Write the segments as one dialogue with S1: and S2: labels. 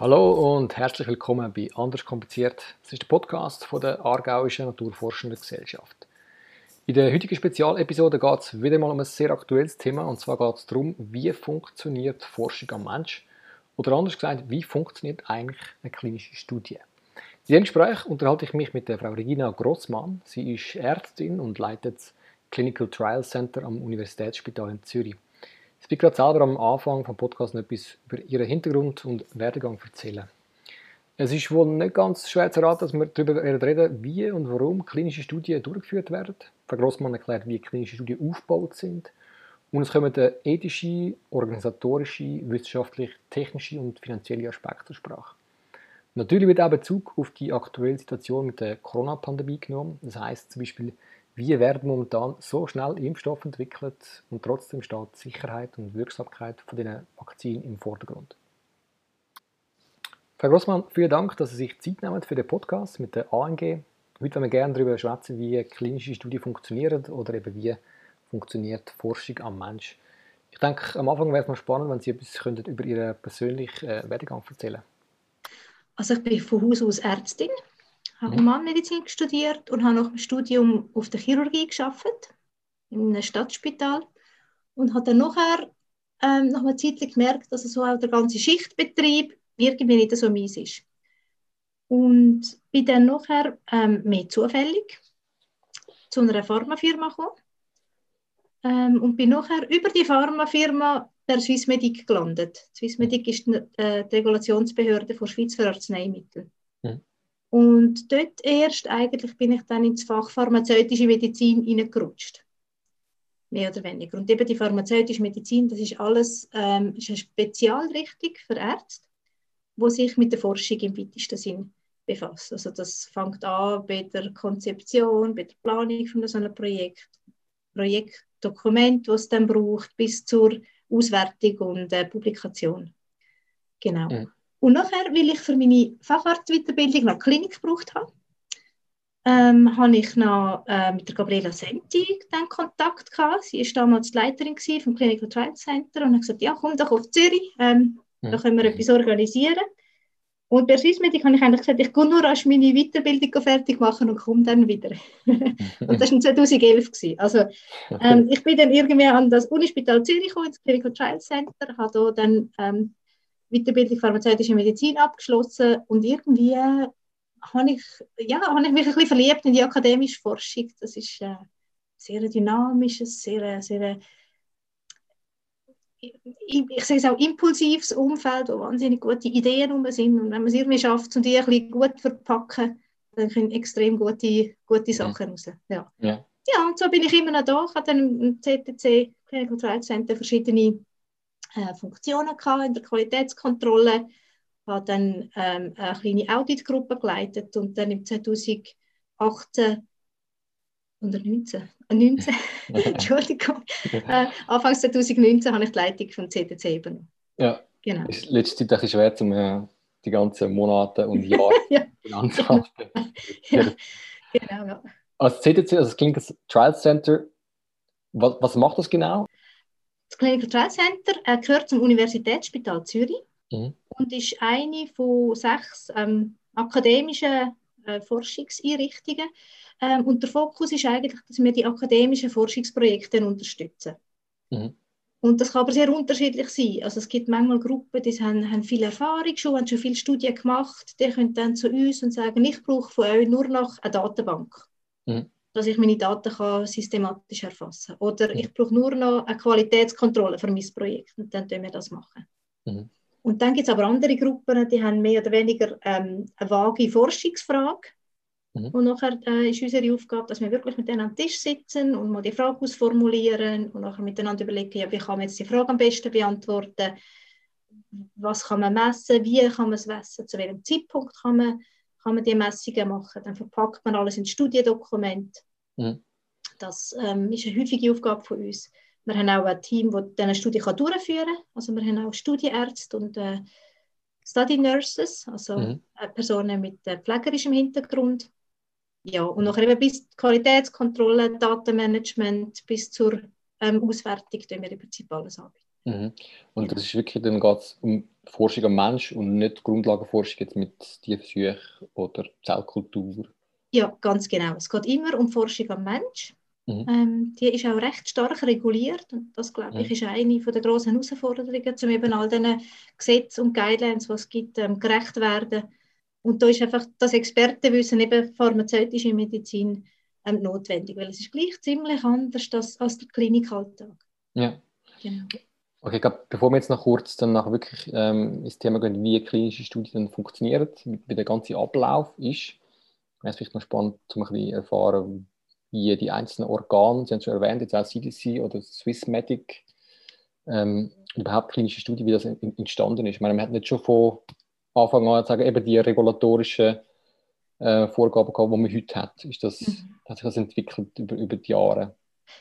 S1: Hallo und herzlich willkommen bei Anders kompliziert. Das ist der Podcast von der Aargauischen Naturforschenden Gesellschaft. In der heutigen Spezialepisode geht es wieder mal um ein sehr aktuelles Thema und zwar geht es darum, wie funktioniert Forschung am Mensch oder anders gesagt, wie funktioniert eigentlich eine klinische Studie. In diesem Gespräch unterhalte ich mich mit der Frau Regina Grossmann. Sie ist Ärztin und leitet das Clinical Trial Center am Universitätsspital in Zürich. Ich will gerade selber am Anfang vom Podcast noch etwas über ihren Hintergrund und Werdegang erzählen. Es ist wohl nicht ganz schwer zu raten, dass wir darüber reden, wie und warum klinische Studien durchgeführt werden. Frau Grossmann erklärt, wie klinische Studien aufgebaut sind. Und es kommen ethische, organisatorische, wissenschaftliche, technische und finanzielle Aspekte zur Sprache. Natürlich wird auch Bezug auf die aktuelle Situation mit der Corona-Pandemie genommen. Das heißt zum Beispiel, wie werden momentan so schnell Impfstoffe entwickelt und trotzdem steht Sicherheit und Wirksamkeit von den Vakzinen im Vordergrund. Frau Grossmann, vielen Dank, dass Sie sich Zeit nehmen für den Podcast mit der ANG. Heute wollen wir gerne darüber sprechen, wie klinische Studien funktionieren oder eben wie funktioniert Forschung am Mensch. Ich denke, am Anfang wäre es mal spannend, wenn Sie etwas könnten über Ihren persönlichen äh, Werdegang erzählen
S2: Also ich bin von Haus aus Ärztin habe Humanmedizin studiert und habe nach dem Studium auf der Chirurgie geschafft in einem Stadtspital und habe dann nachher ähm, nach einer Zeit gemerkt, dass so auch der ganze Schichtbetrieb irgendwie nicht so mies ist. Und bin dann nachher ähm, mehr zufällig zu einer Pharmafirma gekommen ähm, und bin nachher über die Pharmafirma der Swissmedic gelandet. Swissmedic ist die, äh, die Regulationsbehörde für Arzneimittel. Und dort erst eigentlich bin ich dann ins Fach pharmazeutische Medizin hineingerutscht. Mehr oder weniger. Und eben die pharmazeutische Medizin, das ist alles ähm, ist eine Spezialrichtung für Ärzte, wo sich mit der Forschung im weitesten Sinn befasst. Also das fängt an bei der Konzeption, bei der Planung von so einem Projekt, Projektdokument, was es dann braucht, bis zur Auswertung und äh, Publikation. Genau. Mhm. Und nachher, weil ich für meine Facharztweiterbildung noch Klinik gebraucht habe, ähm, habe ich noch äh, mit der Gabriela Senti dann Kontakt gehabt. Sie war damals die Leiterin vom Clinical Trial Center und hat gesagt, ja, komm doch auf Zürich, ähm, ja. da können wir etwas organisieren. Und bei Swissmedic habe ich eigentlich gesagt, ich gehe nur erst meine Weiterbildung fertig machen und komme dann wieder. und das war 2011. Gewesen. Also ähm, ich bin dann irgendwie an das Unispital Zürich gekommen, ins Clinical Trial Center, habe da dann ähm, Weiterbildung pharmazeutische Medizin abgeschlossen und irgendwie habe ich, ja, habe ich mich ein bisschen verliebt in die akademische Forschung. Das ist ein sehr dynamisches, sehr, sehr ich, ich sehe es auch impulsives Umfeld, wo wahnsinnig gute Ideen rum sind. Und wenn man es irgendwie schafft, um die ein bisschen gut verpacken, dann kommen extrem gute, gute Sachen raus. Ja. ja. ja, und so bin ich immer noch da. Ich habe dann im CTC, Clinical Trial Center, verschiedene äh, Funktionen gehabt in der Qualitätskontrolle, habe dann ähm, eine kleine Auditgruppe geleitet und dann im 2018 oder 19, äh, 19 Entschuldigung, äh, Anfang 2019 habe ich die Leitung vom CTC übernommen.
S1: Ja, genau. ist letzte Zeit ein bisschen schwer, um äh, die ganzen Monate und Jahre ja. anzuhalten. ja. Genau, ja. Als CTC, also das Clinical Trial Center, was, was macht das genau?
S2: Das Clinical Trial Center äh, gehört zum Universitätsspital Zürich mhm. und ist eine von sechs ähm, akademischen äh, Forschungseinrichtungen. Ähm, und der Fokus ist eigentlich, dass wir die akademischen Forschungsprojekte unterstützen. Mhm. Und das kann aber sehr unterschiedlich sein. Also es gibt manchmal Gruppen, die haben, haben viel Erfahrung schon, haben schon viele Studien gemacht, die können dann zu uns und sagen, ich brauche von euch nur noch eine Datenbank. Mhm dass ich meine Daten kann systematisch erfassen kann. Oder ich brauche nur noch eine Qualitätskontrolle für mein Projekt und dann können wir das machen. Mhm. Und dann gibt es aber andere Gruppen, die haben mehr oder weniger ähm, eine vage Forschungsfrage. Mhm. Und nachher äh, ist unsere Aufgabe, dass wir wirklich mit denen am Tisch sitzen und mal die Frage ausformulieren und nachher miteinander überlegen, ja, wie kann man jetzt die Frage am besten beantworten, was kann man messen, wie kann man es messen, zu welchem Zeitpunkt kann man kann man die Messungen machen. Dann verpackt man alles in Studiendokument. Mhm. Das ähm, ist eine häufige Aufgabe von uns. Wir haben auch ein Team, das diese Studie kann durchführen kann. Also wir haben auch Studienärzte und äh, Study Nurses, also mhm. Äh, Personen mit äh, pflegerischem Hintergrund. Ja, und nachher eben bis Qualitätskontrolle, Datenmanagement, bis zur ähm, Auswertung, tun wir im Prinzip alles anbieten.
S1: Mhm. Und das ist wirklich, dann geht es um Forschung am Mensch und nicht Grundlagenforschung jetzt mit Tierversuchen oder Zellkultur.
S2: Ja, ganz genau. Es geht immer um Forschung am Mensch. Mhm. Ähm, die ist auch recht stark reguliert und das, glaube ich, mhm. ist eine der grossen Herausforderungen, um eben all diesen Gesetzen und Guidelines, die es gibt, ähm, gerecht werden. Und da ist einfach das Expertenwissen eben pharmazeutische Medizin ähm, notwendig, weil es ist gleich ziemlich anders als, als der Klinikalltag.
S1: Ja. Genau. Okay, ich glaube, bevor wir jetzt noch kurz dann wirklich ähm, ins Thema gehen, wie klinische Studien funktionieren, wie der ganze Ablauf ist, wäre es vielleicht noch spannend, um ein bisschen erfahren, wie die einzelnen Organe, Sie haben es schon erwähnt, jetzt auch CDC oder Swissmedic, ähm, überhaupt klinische Studien, wie das entstanden ist. Ich meine, man hat nicht schon von Anfang an sagen, eben die regulatorischen äh, Vorgaben gehabt, die man heute hat. Ist das, mhm. Hat sich das entwickelt über, über die Jahre?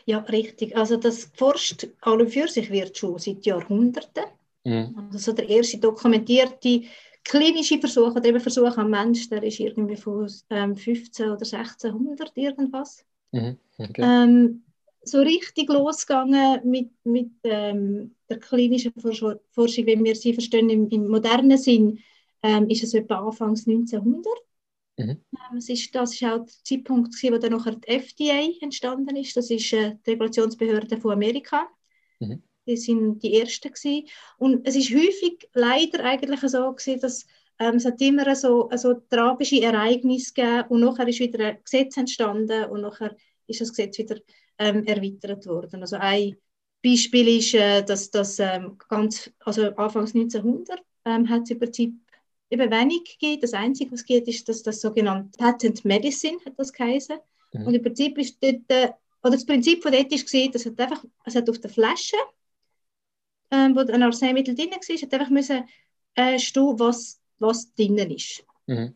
S2: Ja, richtig. Also das forscht an und für sich wird schon seit Jahrhunderten. Mhm. Also der erste dokumentierte klinische Versuch oder eben Versuch am Mensch, der ist irgendwie von ähm, 15 oder 1600 irgendwas. Mhm. Okay. Ähm, so richtig losgegangen mit, mit ähm, der klinischen Forschung, wenn wir sie verstehen im, im modernen Sinn, ähm, ist es etwa Anfangs 1900. Mhm. Ähm, es ist, das ist auch der Zeitpunkt, wo dann nachher die FDA entstanden ist. Das ist äh, die Regulationsbehörde von Amerika. Mhm. Die sind die ersten gewesen. Und es ist häufig leider eigentlich so gewesen, dass ähm, es hat immer so, so tragische Ereignisse gegeben und nachher ist wieder ein Gesetz entstanden und nachher ist das Gesetz wieder ähm, erweitert worden. Also ein Beispiel ist, äh, dass das ähm, ganz, also Anfangs 1900 ähm, hat es über die eben wenig geht. Das Einzige, was geht, ist, dass das sogenannte Patent Medicine hat das geheißen. Mhm. Und im Prinzip ist dort, äh, oder das Prinzip von dort ist gesehen, dass hat einfach, es hat auf der Flasche, ähm, wo ein Arzneimittel drin war, hat einfach müssen äh, stehen, was, was drinnen ist. Mhm.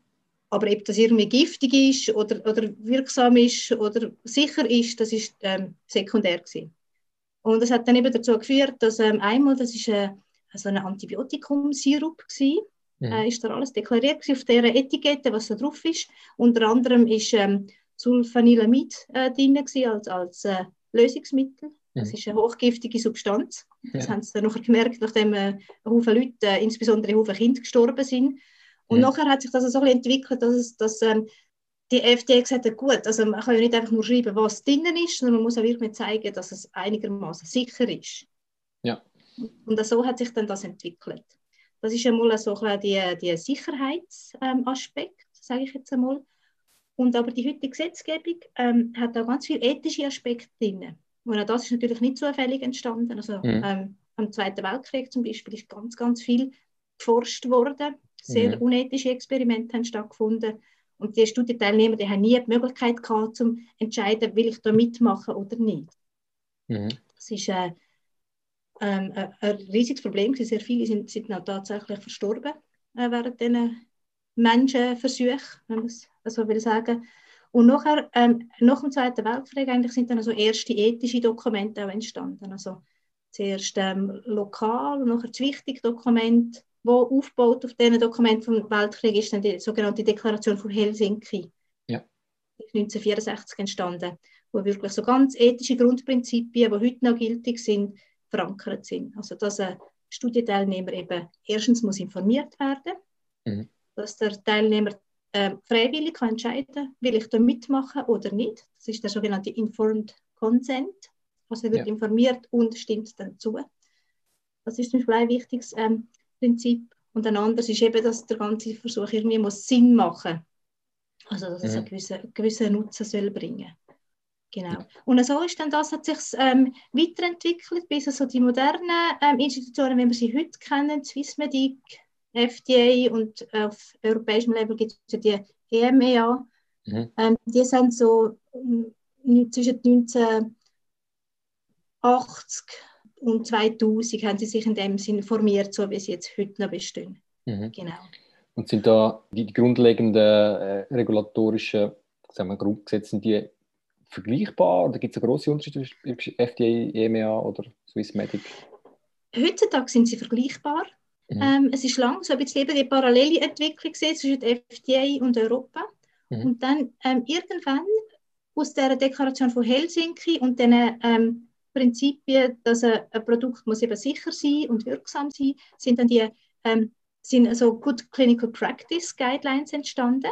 S2: Aber ob das irgendwie giftig ist oder, oder wirksam ist oder sicher ist, das ist ähm, sekundär gewesen. Und das hat dann eben dazu geführt, dass ähm, einmal, das ist äh, so ein Antibiotikumsirup gewesen, Mhm. Äh, ist da alles deklariert auf der Etikette, was da drauf ist. Unter anderem ist ähm, Sulfanilamid äh, drin als, als äh, Lösungsmittel. Das mhm. ist eine hochgiftige Substanz. Das ja. haben sie dann nachher gemerkt, nachdem äh, Haufen Leute, äh, insbesondere Haufen Kinder, gestorben sind. Und ja. nachher hat sich das so ein entwickelt, dass, es, dass ähm, die FDA gesagt hat, gut, also man kann ja nicht einfach nur schreiben, was drinnen ist, sondern man muss auch wirklich zeigen, dass es einigermaßen sicher ist.
S1: Ja.
S2: Und so hat sich dann das entwickelt. Das ist einmal so ein die, die Sicherheitsaspekt, ähm, sage ich jetzt einmal. Und aber die heutige Gesetzgebung ähm, hat auch ganz viele ethische Aspekte drin. Und auch das ist natürlich nicht zufällig entstanden. Also mhm. ähm, am Zweiten Weltkrieg zum Beispiel ist ganz, ganz viel geforscht worden. Sehr mhm. unethische Experimente haben stattgefunden. Und die Studienteilnehmer die haben nie die Möglichkeit gehabt, zu entscheiden, will ich da mitmachen oder nicht. Mhm. Das ist äh, ähm, ein riesiges Problem. Sehr viele sind, sind auch tatsächlich verstorben äh, während diesen Menschenversuchen, wenn man es so will sagen. Und nachher, ähm, nach dem Zweiten Weltkrieg eigentlich sind dann also erste ethische Dokumente auch entstanden. Also zuerst ähm, lokal und nachher das wichtige Dokument, wo aufgebaut auf diesen Dokument vom Weltkrieg ist dann die sogenannte Deklaration von Helsinki.
S1: Ja.
S2: 1964 entstanden, wo wirklich so ganz ethische Grundprinzipien, die heute noch gültig sind, verankert sind. Also dass ein Studienteilnehmer eben erstens muss informiert werden, mhm. dass der Teilnehmer äh, freiwillig kann entscheiden, will ich da mitmachen oder nicht. Das ist der sogenannte Informed Consent. Also wird ja. informiert und stimmt dann zu. Das ist zum Beispiel ein wichtiges ähm, Prinzip. Und ein anderes ist eben, dass der ganze Versuch irgendwie muss Sinn machen Also dass es einen, gewissen, einen gewissen Nutzen soll bringen Genau. Und so ist dann das, hat sich ähm, weiterentwickelt, bis also die modernen ähm, Institutionen, wie wir sie heute kennen, Swissmedic, FDA und auf europäischem Level gibt es die EMEA. Mhm. Ähm, die sind so ähm, zwischen 1980 und 2000 haben sie sich in dem Sinne formiert, so wie sie jetzt heute noch bestehen. Mhm. Genau.
S1: Und sind da die, grundlegenden äh, regulatorischen sagen wir, Grundgesetze, die vergleichbar oder gibt es einen grossen Unterschied zwischen FDA, EMEA oder Swissmedic?
S2: Heutzutage sind sie vergleichbar. Mhm. Ähm, es ist lang so ein bisschen die parallele Entwicklung zwischen FDA und Europa. Mhm. Und dann ähm, irgendwann aus der Deklaration von Helsinki und den ähm, Prinzipien, dass ein, ein, Produkt muss eben sicher sein und wirksam sein, sind dann die ähm, sind also Good Clinical Practice Guidelines entstanden.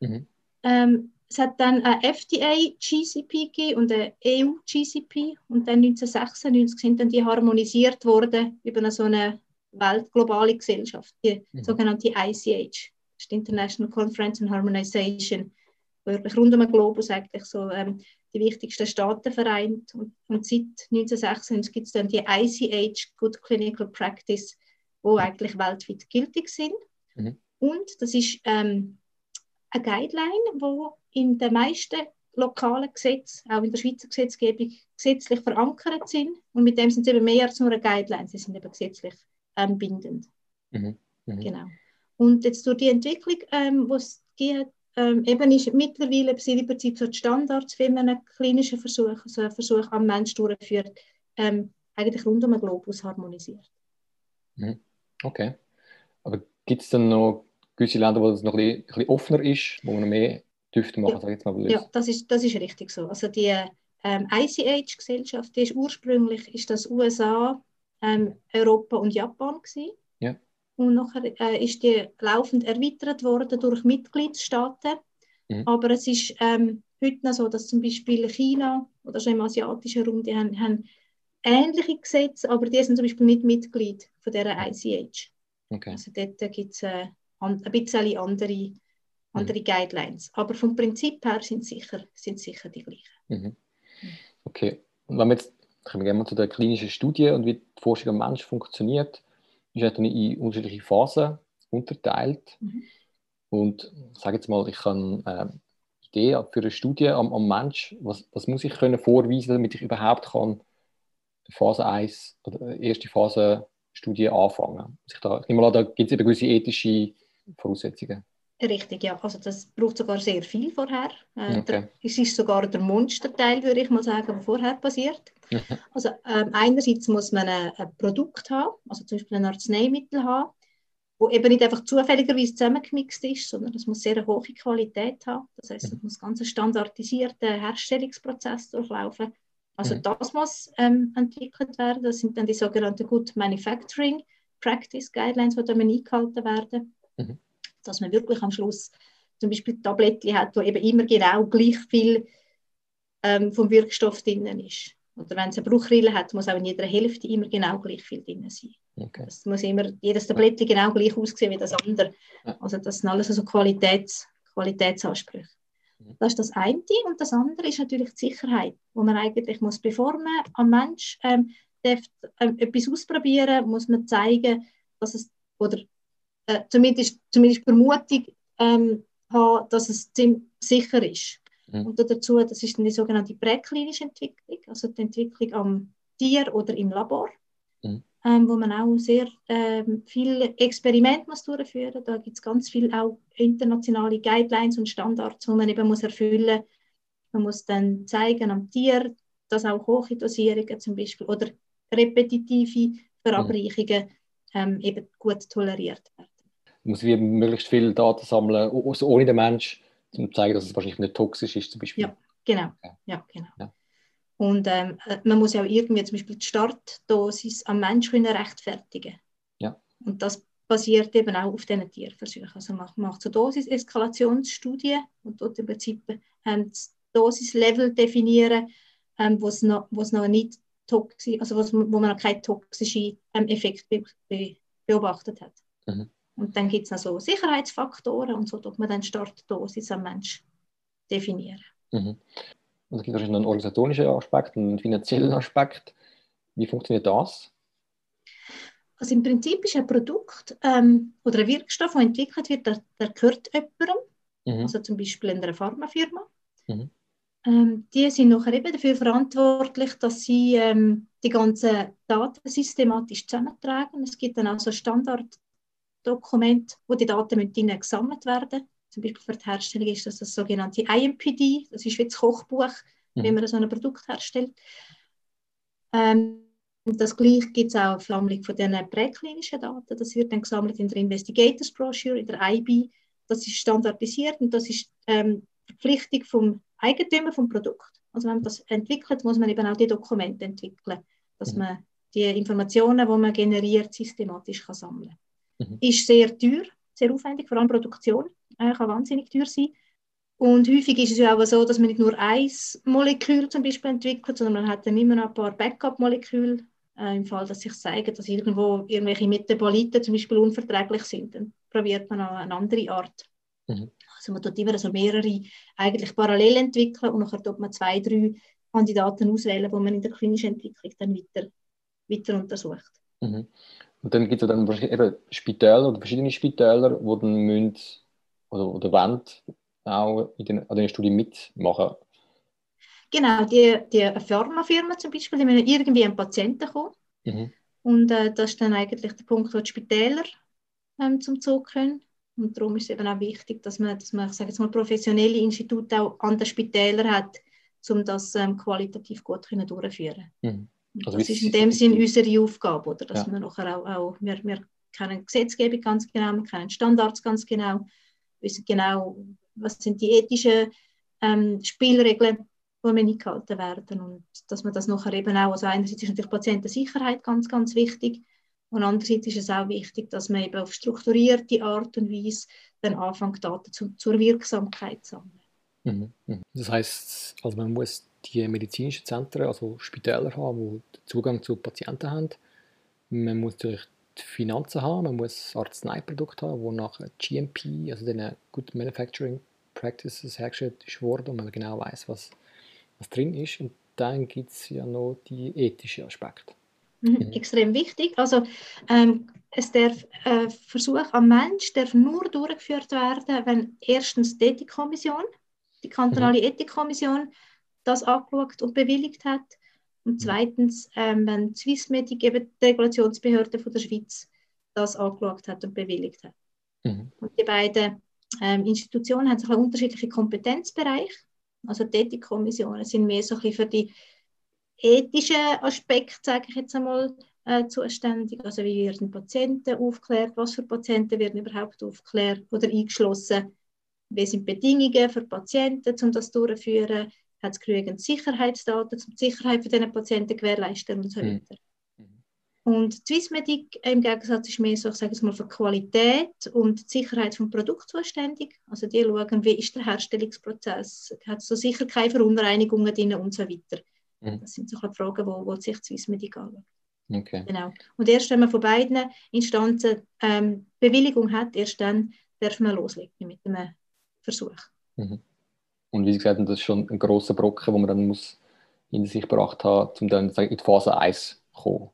S2: Mhm. Ähm, es hat dann ein FDA GCP und ein EU GCP und dann 1996 sind dann die harmonisiert worden über so eine weltglobale Gesellschaft, die mhm. sogenannte ICH, das ist die International Conference on Harmonization, wo wirklich rund um den Globus eigentlich so ähm, die wichtigsten Staaten vereint und, und seit 1996 gibt es dann die ICH Good Clinical Practice, wo eigentlich weltweit gültig sind mhm. und das ist ähm, eine Guideline, wo in den meisten lokalen Gesetzen, auch in der Schweizer Gesetzgebung, gesetzlich verankert sind. Und mit dem sind sie eben mehr als nur eine Guideline, sie sind eben gesetzlich ähm, bindend. Mhm. Mhm. Genau. Und jetzt durch die Entwicklung, ähm, es gibt, ähm, eben ist mittlerweile sind im Prinzip so die Standards, wie man einen klinischen Versuch, also einen Versuch am Mensch durchführt, ähm, eigentlich rund um den Globus harmonisiert.
S1: Mhm. Okay. Aber gibt es dann noch gewisse Länder, wo es noch ein bisschen, ein bisschen offener ist, wo man mehr dürfte machen,
S2: ja. jetzt mal Ja, das ist, das ist richtig so. Also die ähm, ICH-Gesellschaft, die ist ursprünglich ist das USA, ähm, Europa und Japan gewesen. Ja. Und nachher äh, ist die laufend erweitert worden durch Mitgliedstaaten. Mhm. Aber es ist ähm, heute noch so, dass zum Beispiel China oder schon im asiatischen Raum, die haben, haben ähnliche Gesetze, aber die sind zum Beispiel nicht Mitglied von dieser ICH. Okay. Also dort gibt es äh, ein bisschen andere, andere mhm. Guidelines. Aber vom Prinzip her sind sicher, sind sicher die gleichen.
S1: Mhm. Okay. Und wenn wir jetzt kommen wir mal zu der klinischen Studie und wie die Forschung am Mensch funktioniert, ist dann in unterschiedliche Phasen unterteilt. Mhm. Und ich sage jetzt mal, ich kann äh, Idee für eine Studie am, am Mensch, was, was muss ich können vorweisen, damit ich überhaupt kann Phase 1 oder erste Phase Studie anfangen. Ich, da, ich nehme mal an, da gibt es eben gewisse ethische Voraussetzungen.
S2: Richtig, ja. Also das braucht sogar sehr viel vorher. Äh, okay. es ist sogar der Monsterteil, würde ich mal sagen, der vorher passiert. Mhm. Also ähm, einerseits muss man ein, ein, Produkt haben, also zum Beispiel ein Arzneimittel haben, wo eben nicht einfach zufälligerweise zusammengemixt ist, sondern es muss sehr eine hohe Qualität haben. Das heißt, es mhm. muss ganz ein standardisierter Herstellungsprozess durchlaufen. Also mhm. das muss ähm, entwickelt werden. Das sind dann die sogenannten Good Manufacturing Practice Guidelines, die dann eingehalten werden. Mhm dass man wirklich am Schluss zum Beispiel Tabletten hat, wo eben immer genau gleich viel ähm, vom Wirkstoff drin ist. Oder wenn es eine Bruchrille hat, muss auch in jeder Hälfte immer genau gleich viel drin sein. Okay. Es muss immer jedes Tablettchen genau gleich aussehen wie das andere. Also das sind alles also Qualitäts, Qualitätsansprüche. Mhm. Das ist das eine. Und das andere ist natürlich die Sicherheit, wo man eigentlich muss, bevor man am Mensch ähm, darf, ähm, etwas ausprobieren muss man zeigen, dass es, oder äh, zumindest, zumindest Vermutung ähm, haben, dass es ziemlich sicher ist. Mhm. Und dazu, das ist dann die sogenannte präklinische Entwicklung, also die Entwicklung am Tier oder im Labor, mhm. ähm, wo man auch sehr ähm, viele Experimente muss durchführen muss. Da gibt es ganz viele auch internationale Guidelines und Standards, die man eben muss erfüllen muss. Man muss dann zeigen am Tier, dass auch hohe Dosierungen zum Beispiel oder repetitive Verabreichungen mhm. ähm, eben gut toleriert werden
S1: muss wie möglichst viel Daten sammeln, also ohne den Mensch, um zeigen, dass es wahrscheinlich nicht toxisch ist, zum Beispiel.
S2: Ja, genau. Ja. ja genau. Ja. Und ähm, äh, man muss ja auch irgendwie zum Beispiel die Startdosis am Mensch können rechtfertigen. Ja. Und das basiert eben auch auf diesen Tierversuchen. Also man macht so Dosis-Eskalationsstudien und dort im Prinzip ähm, das Dosislevel definieren, ähm, wo es noch, noch nicht toxisch, also wo man noch keinen toxischen ähm, Effekt be be beobachtet hat. Mhm. Und dann gibt es noch so Sicherheitsfaktoren und so tut man dann Startdosis am Mensch definieren.
S1: Mhm. Und es gibt wahrscheinlich einen organisatorischen Aspekt, einen finanziellen Aspekt. Wie funktioniert das?
S2: Also im Prinzip ist ein Produkt ähm, oder ein Wirkstoff, der entwickelt wird, der, der gehört jemandem, mhm. also zum Beispiel in einer Pharmafirma. Mhm. Ähm, die sind nachher eben dafür verantwortlich, dass sie ähm, die ganzen Daten systematisch zusammentragen. Es gibt dann auch so Standard Dokument, wo die Daten mit ihnen gesammelt werden. Zum Beispiel für die Herstellung ist das das sogenannte IMPD, das ist wie das Kochbuch, mhm. wie man so ein Produkt herstellt. Ähm, das gleiche gibt es auch auf Sammlung von den präklinischen Daten. Das wird dann gesammelt in der Investigators Brochure, in der IB. Das ist standardisiert und das ist ähm, Verpflichtung vom Eigentümer vom Produkt. Also wenn man das entwickelt, muss man eben auch die Dokumente entwickeln, dass mhm. man die Informationen, die man generiert, systematisch kann sammeln mhm. ist sehr teuer, sehr aufwendig, vor allem Produktion äh, kann wahnsinnig teuer sein. Und häufig ist es ja auch so, dass man nicht nur ein Molekül zum Beispiel entwickelt, sondern man hat dann immer noch ein paar Backup-Moleküle, äh, im Fall, dass sich zeigt, dass irgendwo irgendwelche Metaboliten zum Beispiel unverträglich sind. Dann probiert man auch eine andere Art. Mhm. Also man tut immer so mehrere eigentlich parallel entwickeln und dann tut man zwei, drei Kandidaten auswählen, die man in der klinischen Entwicklung dann weiter, weiter untersucht.
S1: Mhm. Und dann gibt es dann wahrscheinlich eben Spitäler oder verschiedene Spitäler, die dann müssen oder, oder wollen auch in den, an den Studien mitmachen.
S2: Genau, die, die Pharmafirmen zum Beispiel, die müssen irgendwie an Patienten kommen. Mhm. Und äh, das ist dann eigentlich der Punkt, wo die Spitäler ähm, zum Zug kommen. Und darum ist es eben auch wichtig, dass man, dass man ich sage jetzt mal, professionelle Institute auch an den Spitälern hat, um das ähm, qualitativ gut können durchzuführen. Mhm. Also das ist in dem Sinn unsere Aufgabe, oder? dass ja. wir nachher auch, auch wir, wir kennen Gesetzgebung ganz genau, wir kennen Standards ganz genau, wissen genau, was sind die ethischen ähm, Spielregeln, die wir eingehalten werden und dass man das nachher eben auch, also einerseits ist natürlich Patientensicherheit ganz, ganz wichtig und andererseits ist es auch wichtig, dass man eben auf strukturierte Art und Weise dann anfängt, Daten zu, zur Wirksamkeit zu sammeln.
S1: Mhm, mhm. Das heißt, also man muss die medizinischen Zentren, also Spitäler haben, die Zugang zu Patienten haben. Man muss natürlich die Finanzen haben, man muss Arzneiprodukte haben, wo nach GMP, also den Good Manufacturing Practices hergestellt worden und man genau weiß, was, was drin ist. Und dann gibt es ja noch die ethischen Aspekte.
S2: Mhm, mhm. Extrem wichtig. Also ähm, es darf, äh, Versuch am Mensch darf nur durchgeführt werden, wenn erstens die Ethikkommission, die kantonale mhm. Ethikkommission, das angeschaut und bewilligt hat. Und mhm. zweitens, ähm, wenn Swissmedic, eben die Regulationsbehörde von der Schweiz, das angeschaut hat und bewilligt hat. Mhm. Und die beiden ähm, Institutionen haben sich einen unterschiedlichen Kompetenzbereich. Also die Ethikkommissionen sind mehr so ein für die ethischen Aspekte, sage ich jetzt einmal, äh, zuständig. Also wie werden Patienten aufgeklärt, was für Patienten werden überhaupt aufgeklärt oder eingeschlossen, wie sind Bedingungen für Patienten, um das durchzuführen, hat es genügend Sicherheitsdaten, um die Sicherheit für diese Patienten gewährleisten und so hm. weiter. Mhm. Und Swissmedic im Gegensatz ist mehr so, ich sage es mal, für Qualität und die Sicherheit vom Produkt zuständig. Also die schauen, wie ist der Herstellungsprozess, hat es so sicher keine Verunreinigungen drin und so weiter. Mhm. Das sind so Fragen, wo, wo sich Swissmedic anschaut. Okay. Genau. Und erst wenn man von beiden Instanzen ähm, Bewilligung hat, erst dann darf man loslegen mit dem Versuch.
S1: Mhm. Und wie gesagt das ist schon ein grosser Brocken, wo man dann muss in sich gebracht haben, um dann in die Phase 1 zu kommen.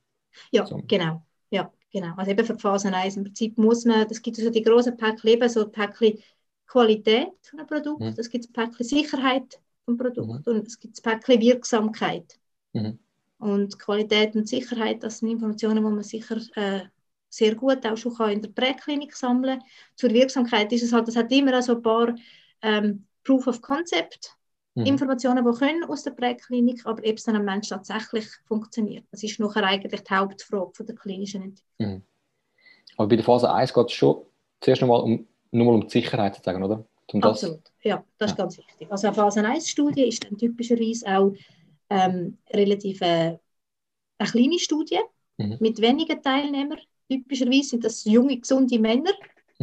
S2: Ja, so. genau. Ja, genau. Also eben für die Phase 1 im Prinzip muss man, das gibt so die großen Päckchen, eben so Päckchen Qualität von einem Produkt, mhm. es gibt Päckchen Sicherheit vom Produkt mhm. und es gibt Päckchen Wirksamkeit. Mhm. Und Qualität und Sicherheit, das sind Informationen, die man sicher äh, sehr gut auch schon in der Präklinik sammeln kann. Zur Wirksamkeit ist es halt, das hat immer so ein paar ähm, Proof of Concept mhm. Informationen, die können aus der Präklinik, aber ob es dann am Mensch tatsächlich funktioniert. Das ist nachher eigentlich die Hauptfrage von der klinischen Entwicklung. Mhm.
S1: Aber bei der Phase 1 geht es schon zuerst einmal um, nur mal um die Sicherheit zu sagen, oder?
S2: Um Absolut, ja, das ja. ist ganz wichtig. Also eine Phase 1-Studie ist dann typischerweise auch ähm, relativ äh, eine kleine Studie mhm. mit wenigen Teilnehmern. Typischerweise sind das junge, gesunde Männer,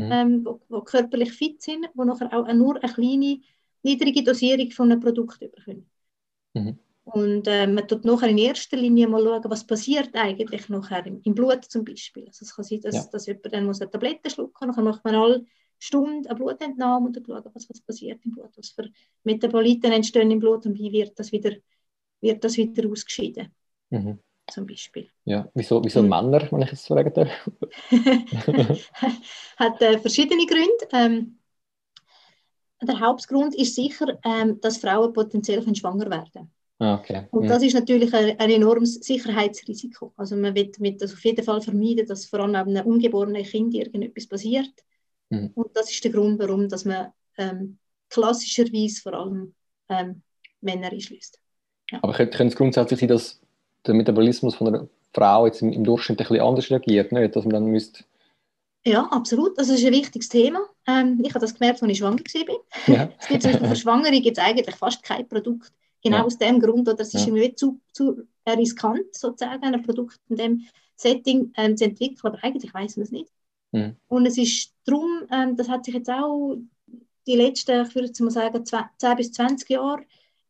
S2: mhm. ähm, wo, wo, körperlich fit sind, die nachher auch nur eine kleine, niedrige Dosierung von einem Produkt bekommen. Mhm. Und äh, man tut nachher in erster Linie mal schauen, was passiert eigentlich nachher im, im Blut zum Beispiel. Also es kann sein, dass, ja. dass jemand dann muss eine Tablette schlucken muss, dann macht man alle Stunde eine Blutentnahme und schauen, was, was passiert im Blut, was für Metaboliten entstehen im Blut und wie wird das wieder, wird das wieder ausgeschieden. Mhm zum Beispiel.
S1: Ja, wieso, wieso mhm. Männer, wenn ich jetzt fragen darf?
S2: Hat äh, verschiedene Gründe. Ähm, der Hauptgrund ist sicher, ähm, dass Frauen potenziell schwanger werden
S1: ah, okay.
S2: Und das ist natürlich ein, ein, enormes Sicherheitsrisiko. Also man wird mit das auf jeden Fall vermeiden, dass vor allem einem ungeborenen Kind irgendetwas passiert. Mhm. Und das ist der Grund, warum dass man ähm, klassischerweise vor allem ähm, Männer einschließt.
S1: Ja. Aber könnte es grundsätzlich sein, dass der Metabolismus von einer Frau jetzt im, im Durchschnitt ein bisschen anders reagiert, nicht? dass man dann müsste
S2: ja, absolut. Das ist ein wichtiges Thema. Ähm, ich habe das gemerkt, als ich schwanger war. Ja. es gibt für Schwangere gibt es eigentlich fast kein Produkt. Genau ja. aus dem Grund, oder es ist ja. irgendwie zu, zu riskant, sozusagen, ein Produkt in dem Setting ähm, zu entwickeln, aber eigentlich weiß man es nicht. Mhm. Und es ist darum, ähm, das hat sich jetzt auch die letzten, ich würde mal sagen, 10 bis 20 Jahre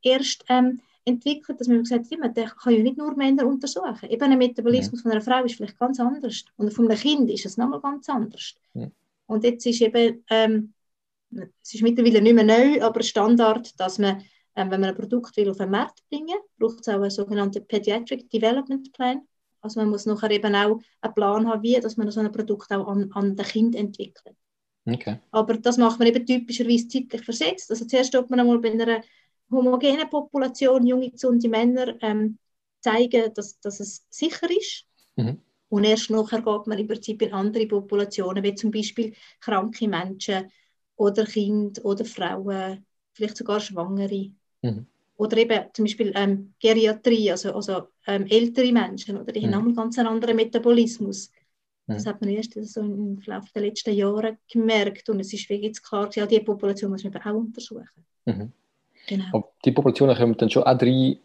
S2: erst ähm, entwickelt, dass man gesagt hat, der kann ja nicht nur Männer untersuchen. Eben ein Metabolismus ja. von einer Frau ist vielleicht ganz anders und von einem Kind ist es nochmal ganz anders. Ja. Und jetzt ist eben, ähm, es ist mittlerweile nicht mehr neu, aber Standard, dass man, ähm, wenn man ein Produkt will auf den Markt bringen, braucht es auch einen sogenannten Pediatric Development Plan. Also man muss nachher eben auch einen Plan haben, wie dass man so ein Produkt auch an, an den Kind entwickelt. Okay. Aber das macht man eben typischerweise zeitlich versetzt. Also zuerst tut man einmal bei einer homogenen Population, junge, gesunde Männer, ähm, zeigen, dass, dass es sicher ist. Mhm. Und erst nachher geht man im Prinzip in andere Populationen, wie zum Beispiel kranke Menschen oder Kinder oder Frauen, vielleicht sogar Schwangere. Mhm. Oder eben zum Beispiel ähm, Geriatrie, also, also ähm, ältere Menschen, oder die mhm. haben einen ganz anderen Metabolismus. Mhm. Das hat man erst so im Laufe der letzten Jahre gemerkt und es ist jetzt klar, ja, diese Population muss man auch untersuchen.
S1: Mhm. Genau. Aber die Populationen kommen dann schon auch drei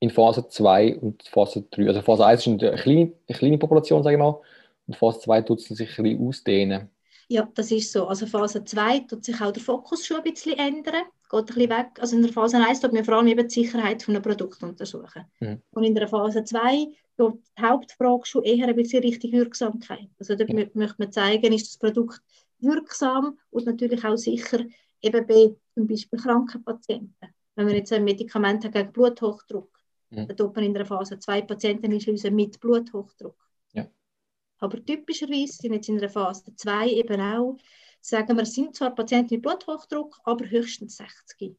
S1: in Phase 2 und Phase 3. Also Phase 1 ist eine kleine, eine kleine Population, sage ich mal, und Phase 2 tut sich ein bisschen ausdehnen.
S2: Ja, das ist so. Also Phase 2 tut sich auch der Fokus schon ein bisschen ändern, geht ein bisschen weg. Also in der Phase 1 tut man vor allem eben die Sicherheit von einem Produkt untersuchen. Mhm. Und in der Phase 2 geht die Hauptfrage schon eher ein bisschen Richtung Wirksamkeit. Also da ja. möchte man zeigen, ist das Produkt wirksam und natürlich auch sicher eben bei zum Beispiel kranken Patienten. Wenn man jetzt ein Medikament hat gegen Bluthochdruck, mhm. dann tut man in der Phase 2 Patienten einschliessen mit Bluthochdruck. Aber typischerweise sind jetzt in der Phase 2 eben auch, sagen wir, sind zwar Patienten mit Bluthochdruck, aber höchstens 60.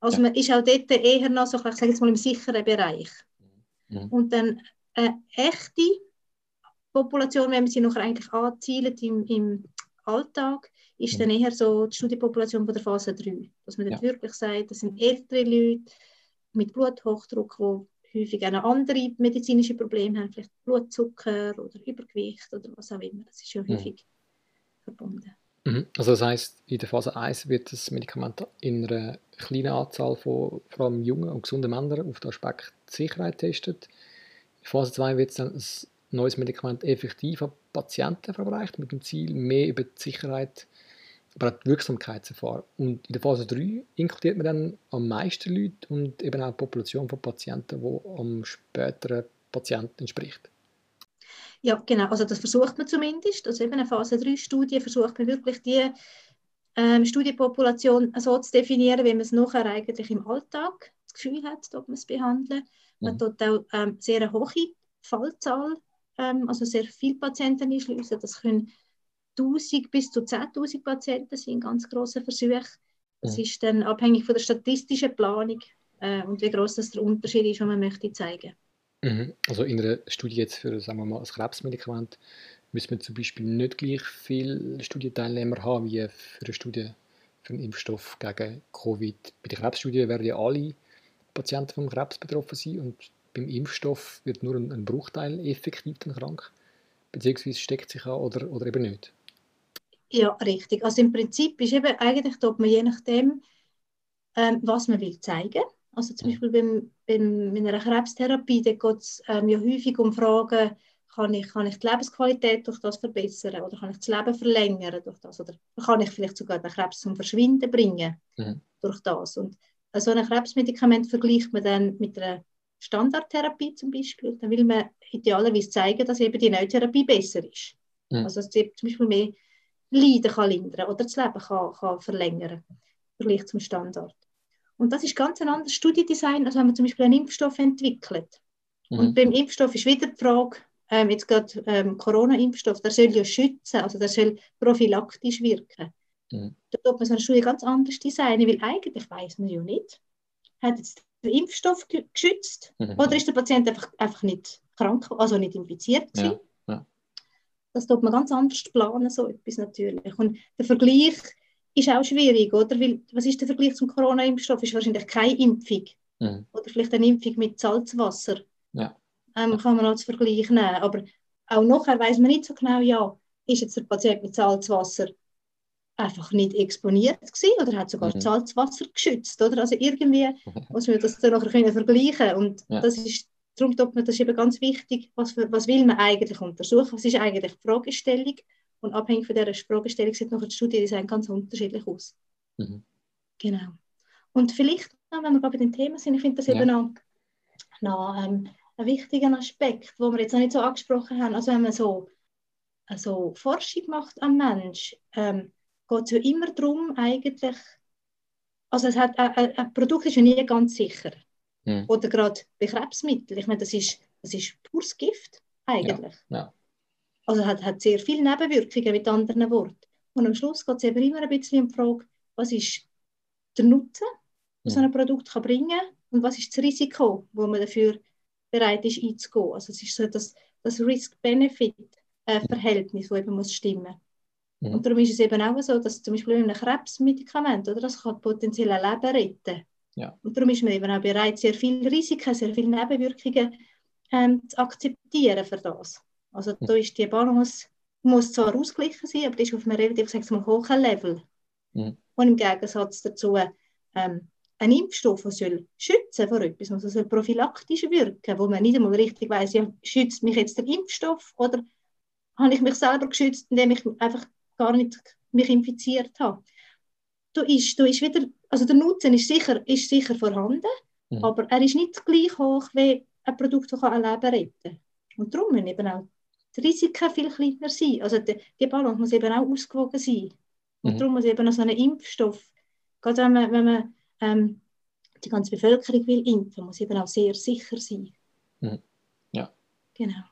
S2: Also ja. man ist auch dort eher noch so, ich sage jetzt mal, im sicheren Bereich. Mhm. Und dann eine echte Population, wenn man sie noch eigentlich anzielt im, im Alltag, ist mhm. dann eher so die Studiepopulation von der Phase 3. Dass man ja. wirklich sagt, das sind ältere Leute mit Bluthochdruck, die häufig auch andere medizinische Probleme haben, vielleicht Blutzucker oder Übergewicht oder was auch immer. Das ist ja häufig mhm. verbunden.
S1: Mhm. Also das heißt, in der Phase 1 wird das Medikament in einer kleinen Anzahl von vor allem jungen und gesunden Männern auf den Aspekt Sicherheit getestet. In Phase 2 wird es dann ein neues Medikament effektiv an Patienten verabreicht, mit dem Ziel, mehr über die Sicherheit aber auch die Wirksamkeit zu erfahren. Und in der Phase 3 inkludiert man dann am meisten Leute und eben auch die Population von Patienten, die am späteren Patienten entspricht.
S2: Ja, genau. Also das versucht man zumindest. Also eben eine Phase 3-Studie versucht man wirklich die ähm, Studienpopulation so zu definieren, wie man es nachher eigentlich im Alltag das Gefühl hat, ob man es behandeln. Man mhm. tut auch ähm, sehr eine hohe Fallzahl, ähm, also sehr viele Patienten einschliessen. Das können 1000 bis zu 10.000 Patienten sind ganz große Versuche. Das mhm. ist dann abhängig von der statistischen Planung äh, und wie groß das der Unterschied ist, den man möchte zeigen.
S1: Mhm. Also in einer Studie jetzt für sagen wir mal, ein Krebsmedikament müssen wir zum Beispiel nicht gleich viele Studienteilnehmer haben wie für eine Studie für einen Impfstoff gegen Covid. Bei der Krebsstudie werden ja alle Patienten vom Krebs betroffen sein und beim Impfstoff wird nur ein, ein Bruchteil effektiv krank, beziehungsweise steckt sich an oder, oder eben nicht.
S2: Ja, richtig. Also im Prinzip ist eben eigentlich, ob man je nachdem, ähm, was man will zeigen. Also zum mhm. Beispiel beim, beim, in einer Krebstherapie, da geht es ähm, ja häufig um Fragen, kann ich, kann ich die Lebensqualität durch das verbessern oder kann ich das Leben verlängern durch das oder kann ich vielleicht sogar den Krebs zum Verschwinden bringen mhm. durch das. Und so ein Krebsmedikament vergleicht man dann mit einer Standardtherapie zum Beispiel. Dann will man idealerweise zeigen, dass eben die neue Therapie besser ist. Mhm. Also es gibt zum Beispiel mehr Leiden kann lindern oder das Leben kann, kann verlängern im Vergleich zum Standard. Und das ist ganz ein anderes Studiendesign, als wenn man zum Beispiel einen Impfstoff entwickelt. Mhm. Und beim Impfstoff ist wieder die Frage, ähm, jetzt gerade ähm, Corona-Impfstoff, der soll ja schützen, also der soll prophylaktisch wirken. Mhm. Da tut man so eine Studie ganz anders designen, weil eigentlich weiß man ja nicht, hat jetzt der Impfstoff geschützt mhm. oder ist der Patient einfach, einfach nicht krank, also nicht infiziert gewesen? Das tut man ganz anders planen, so etwas natürlich. Und der Vergleich ist auch schwierig, oder? Weil, was ist der Vergleich zum Corona-Impfstoff? Ist wahrscheinlich keine Impfung. Mhm. Oder vielleicht eine Impfung mit Salzwasser. Ja. Ähm, kann man als Vergleich nehmen. Aber auch nachher weiß man nicht so genau, ja, ist jetzt der Patient mit Salzwasser einfach nicht exponiert gewesen oder hat sogar mhm. Salzwasser geschützt, oder? Also irgendwie muss man das dann nachher können vergleichen und ja. das ist Darum tut man das eben ganz wichtig, was, was will man eigentlich untersuchen, was ist eigentlich die Fragestellung Und abhängig von dieser Fragestellung sieht noch das Studiendesign ganz unterschiedlich aus.
S1: Mhm.
S2: Genau. Und vielleicht, wenn wir gerade bei dem Thema sind, ich finde das ja. eben noch, noch ähm, ein wichtiger Aspekt, wo wir jetzt noch nicht so angesprochen haben. Also wenn man so also Forschung macht am Mensch, ähm, geht es ja immer darum, eigentlich, also es hat, ein, ein Produkt ist ja nie ganz sicher. Mhm. Oder gerade bei Krebsmitteln, ich meine, das ist, das ist pures Gift eigentlich. Ja. Ja. Also hat, hat sehr viele Nebenwirkungen mit anderen Worten. Und am Schluss geht es eben immer ein bisschen um die Frage, was ist der Nutzen, was mhm. so ein Produkt kann bringen kann und was ist das Risiko, wo man dafür bereit ist einzugehen. Also es ist so das, das Risk-Benefit-Verhältnis, das eben muss stimmen Mhm. Und darum ist es eben auch so, dass zum Beispiel bei einem Krebsmedikament, oder, das kann potenziell ein Leben retten. Ja. Und darum ist man eben auch bereit, sehr viele Risiken, sehr viele Nebenwirkungen ähm, zu akzeptieren für das. Also mhm. da ist die Balance, muss zwar ausgeglichen sein, aber die ist auf einem relativ sag mal, hohen Level. Mhm. Und im Gegensatz dazu ähm, ein Impfstoff, der soll schützen vor etwas, also soll prophylaktisch wirken, wo man nicht einmal richtig weiß, ja, schützt mich jetzt der Impfstoff oder habe ich mich selber geschützt, indem ich einfach gar nicht mich infiziert habe. Da ist, da ist wieder, also der Nutzen ist sicher, ist sicher vorhanden, mhm. aber er ist nicht gleich hoch wie ein Produkt, das ein Leben retten kann. Und darum müssen eben auch die Risiken viel kleiner sein. Also die, die Balance muss eben auch ausgewogen sein. Und mhm. darum muss eben auch so ein Impfstoff, gerade wenn man, wenn man ähm, die ganze Bevölkerung will impfen, muss eben auch sehr sicher sein.
S1: Mhm. Ja.
S2: Genau.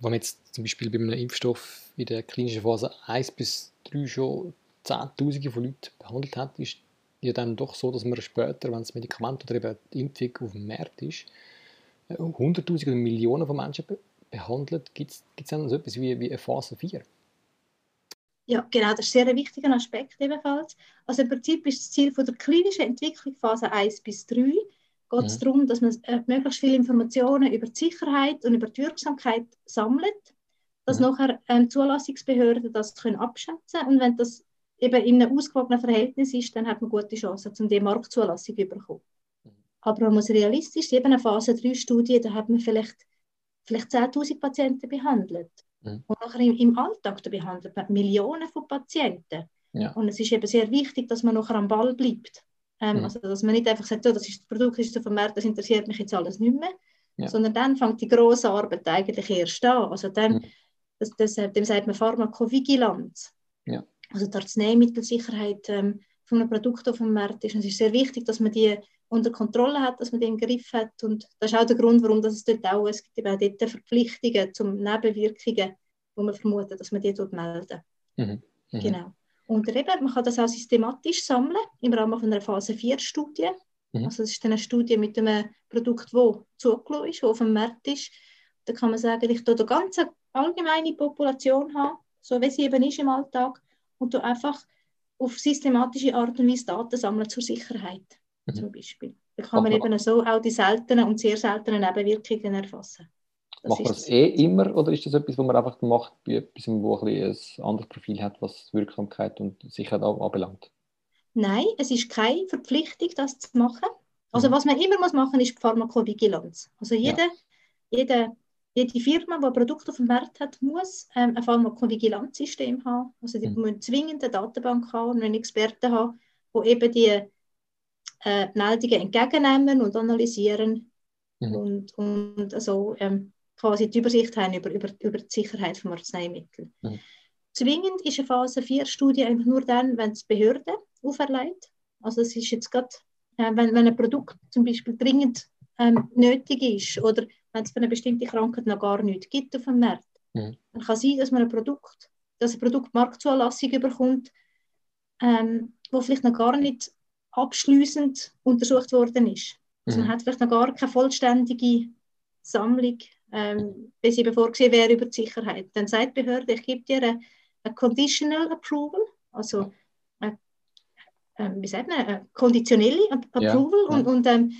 S1: Wenn man jetzt zum Beispiel bei einem Impfstoff in der klinischen Phase 1 bis 3 schon Zehntausende von Leuten behandelt hat, ist ja dann doch so, dass man später, wenn das Medikament oder eben die Impfung auf dem Markt ist, äh, Hunderttausende oder Millionen von Menschen be behandelt. Gibt es dann so etwas wie, wie eine Phase 4?
S2: Ja, genau, das ist sehr ein wichtiger Aspekt ebenfalls. Also im Prinzip ist das Ziel von der klinischen Entwicklung Phase 1 bis 3 geht es mhm. darum, dass man äh, möglichst viele Informationen über die Sicherheit und über die Wirksamkeit sammelt, dass mhm. nachher ähm, Zulassungsbehörden das können abschätzen können. Und wenn das eben in einem ausgewogenen Verhältnis ist, dann hat man gute Chancen, um die Marktzulassung zu bekommen. Mhm. Aber man muss realistisch sein, eben eine Phase 3-Studie, da hat man vielleicht, vielleicht 10'000 Patienten behandelt. Mhm. Und nachher im, im Alltag da behandelt man Millionen von Patienten. Ja. Und es ist eben sehr wichtig, dass man nachher am Ball bleibt. Ähm, mhm. Also, dass man nicht einfach sagt, oh, das, ist, das Produkt ist so vermehrt, das interessiert mich jetzt alles nicht mehr. Ja. Sondern dann fängt die große Arbeit eigentlich erst an. Also dann, mhm. das, das, dem sagt man Pharmakovigilanz. Also die Arzneimittelsicherheit ähm, von einem Produkt auf dem Markt ist. Und es ist sehr wichtig, dass man die unter Kontrolle hat, dass man die im Griff hat. Und das ist auch der Grund, warum das es dort auch, es gibt auch dort Verpflichtungen zum Nebenwirkungen, wo man vermutet, dass man die dort melden. Mhm. Mhm. Genau. Und eben, man kann das auch systematisch sammeln im Rahmen von einer Phase 4-Studie. Mhm. Also das ist eine Studie mit einem Produkt, das zugelassen ist, das auf dem Markt ist. Da kann man sagen, ich tue eine ganz allgemeine Population haben, so wie sie eben ist im Alltag, und du einfach auf systematische Art und Weise Daten sammeln zur Sicherheit, mhm. zum Beispiel. Da kann man eben so auch die seltenen und sehr seltenen Nebenwirkungen erfassen.
S1: Das macht man das eh immer oder ist das etwas, was man einfach macht bei etwas, wo ein, ein anderes Profil hat, was Wirksamkeit und Sicherheit anbelangt?
S2: Nein, es ist keine Verpflichtung, das zu machen. Also mhm. was man immer muss machen, ist Pharmakovigilanz. Also jede, ja. jede, jede Firma, die ein Produkt auf dem Markt hat, muss ähm, ein Pharmakovigilanzsystem haben. Also die mhm. müssen zwingend eine Datenbank haben und einen Experten haben, die eben die äh, Meldungen entgegennehmen und analysieren mhm. und, und also, ähm, quasi die Übersicht haben über, über, über die Sicherheit von Arzneimitteln. Mhm. Zwingend ist eine Phase 4-Studie einfach nur dann, wenn es Behörden auferlegt. Also es ist jetzt gerade, äh, wenn, wenn ein Produkt zum Beispiel dringend ähm, nötig ist oder wenn es für eine bestimmte Krankheit noch gar nichts gibt auf dem Markt, mhm. dann kann sein, dass man ein Produkt, dass ein Produkt Marktzulassung überkommt, ähm, wo vielleicht noch gar nicht abschließend untersucht worden ist. Also mhm. man hat vielleicht noch gar keine vollständige Sammlung ähm, bis eben vorgesehen wäre über die Sicherheit. Dann sagt die Behörde, ich gebe dir ein Conditional Approval, also eine, äh, wie sagt man, eine konditionelle Approval ja. und, und, ähm,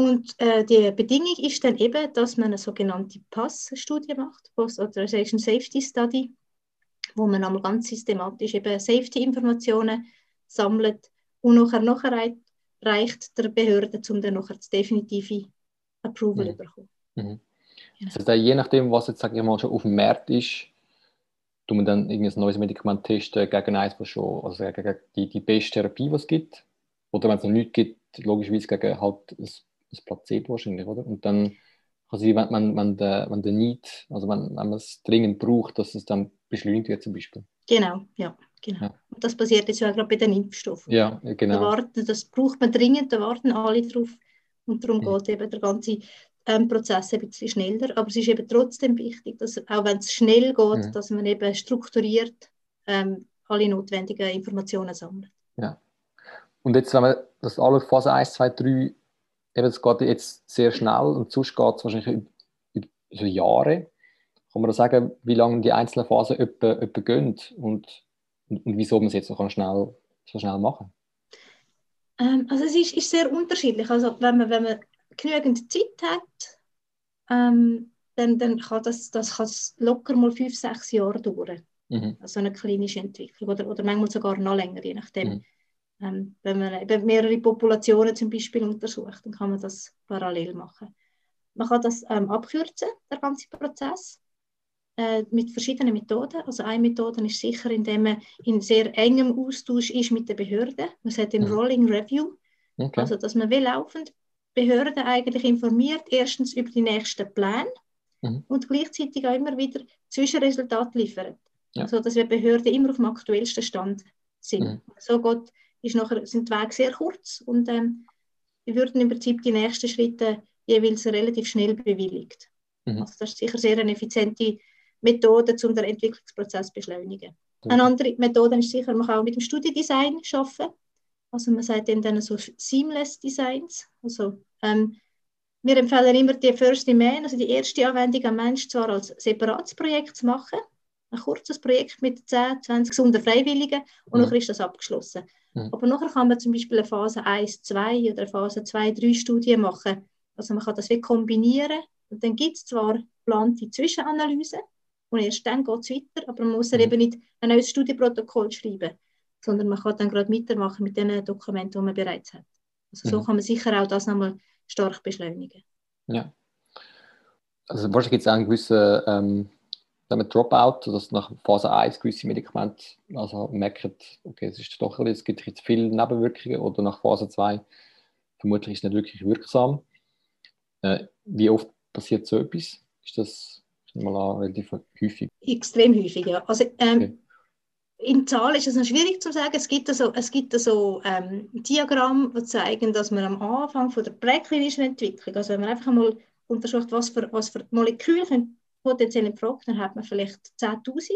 S2: und äh, die Bedingung ist dann eben, dass man eine sogenannte PASS-Studie macht, Post Authorization Safety Study, wo man einmal ganz systematisch eben Safety-Informationen sammelt und nachher, nachher reicht der Behörde, um dann nachher das definitive Approval mhm. zu bekommen.
S1: Mhm. Genau. Also je nachdem, was jetzt sage ich mal, schon auf dem Markt ist, tun wir dann ein neues Medikament testen gegen eins, was schon, also gegen die, die beste Therapie, die es gibt. Oder wenn es noch nichts gibt, logischerweise gegen halt ein, ein Placebo wahrscheinlich, oder? Und dann es wenn, wenn, wenn, der, wenn der Need, also wenn, wenn man es dringend braucht, dass es dann beschleunigt wird zum Beispiel.
S2: Genau, ja. Genau. Ja. Und das passiert jetzt ja gerade bei den Impfstoffen.
S1: Ja, genau.
S2: Da warten, das braucht man dringend, da warten alle drauf. Und darum mhm. geht eben der ganze ähm, Prozess ein bisschen schneller. Aber es ist eben trotzdem wichtig, dass auch wenn es schnell geht, mhm. dass man eben strukturiert ähm, alle notwendigen Informationen sammelt.
S1: Ja. Und jetzt, wenn man das alles Phase 1, 2, 3, eben, es geht jetzt sehr schnell und sonst geht es wahrscheinlich über, über, über Jahre. Kann man da sagen, wie lange die einzelnen Phasen etwa, etwa gehen und, und, und wieso man es jetzt so schnell, so schnell machen
S2: ähm, Also es ist, ist, sehr unterschiedlich. Also wenn man, wenn man genügend Zeit hat, ähm, dann, dann kann das, das kann locker mal fünf, sechs Jahre dauern. Mhm. Also eine klinische Entwicklung oder, oder manchmal sogar noch länger, je nachdem. Mhm. Ähm, wenn man eben mehrere Populationen zum Beispiel untersucht, dann kann man das parallel machen. Man kann das ähm, abkürzen, der ganze Prozess, äh, mit verschiedenen Methoden. Also eine Methode ist sicher, indem man in sehr engem Austausch ist mit der Behörde. Man sagt den mhm. Rolling Review. Okay. Also, dass man will laufend Behörden eigentlich informiert, erstens über die nächsten Pläne mhm. und gleichzeitig auch immer wieder Zwischenresultate liefert. Ja. Also, dass wir Behörden immer auf dem aktuellsten Stand sind. Mhm. So geht, ist nachher, sind die Wege sehr kurz und ähm, wir würden im Prinzip die nächsten Schritte jeweils relativ schnell bewilligt. Mhm. Also das ist sicher sehr eine effiziente Methode, um den Entwicklungsprozess zu beschleunigen. Mhm. Eine andere Methode ist sicher, man kann auch mit dem Studiendesign arbeiten. Also man sagt dann so Seamless Designs. Also, ähm, wir empfehlen immer die First in Man, also die erste Anwendung am Mensch zwar als separates Projekt zu machen, ein kurzes Projekt mit 10, 20 gesunden Freiwilligen und mhm. nachher ist das abgeschlossen. Mhm. Aber nachher kann man zum Beispiel eine Phase 1, 2 oder eine Phase 2, 3 Studie machen. Also man kann das wie kombinieren und dann gibt es zwar geplante Zwischenanalysen und erst dann geht es weiter, aber man muss mhm. eben nicht ein neues Studienprotokoll schreiben, sondern man kann dann gerade weitermachen mit den Dokumenten, die man bereits hat. Also so mhm. kann man sicher auch das nochmal stark beschleunigen.
S1: Ja. Also wahrscheinlich gibt es auch einen gewissen ähm, Dropout, dass nach Phase 1 gewisse Medikamente also merken, okay, es ist doch es gibt jetzt viele Nebenwirkungen oder nach Phase 2 vermutlich ist es nicht wirklich wirksam. Äh, wie oft passiert so etwas? Ist das mal relativ häufig?
S2: Extrem häufig, ja. Also, ähm, okay in Zahlen ist es noch schwierig zu sagen. Es gibt also, es gibt also ähm, Diagramme, die zeigen, dass man am Anfang von der präklinischen Entwicklung, also wenn man einfach mal untersucht, was für, was für Moleküle potenziell Frage, dann hat man vielleicht 10.000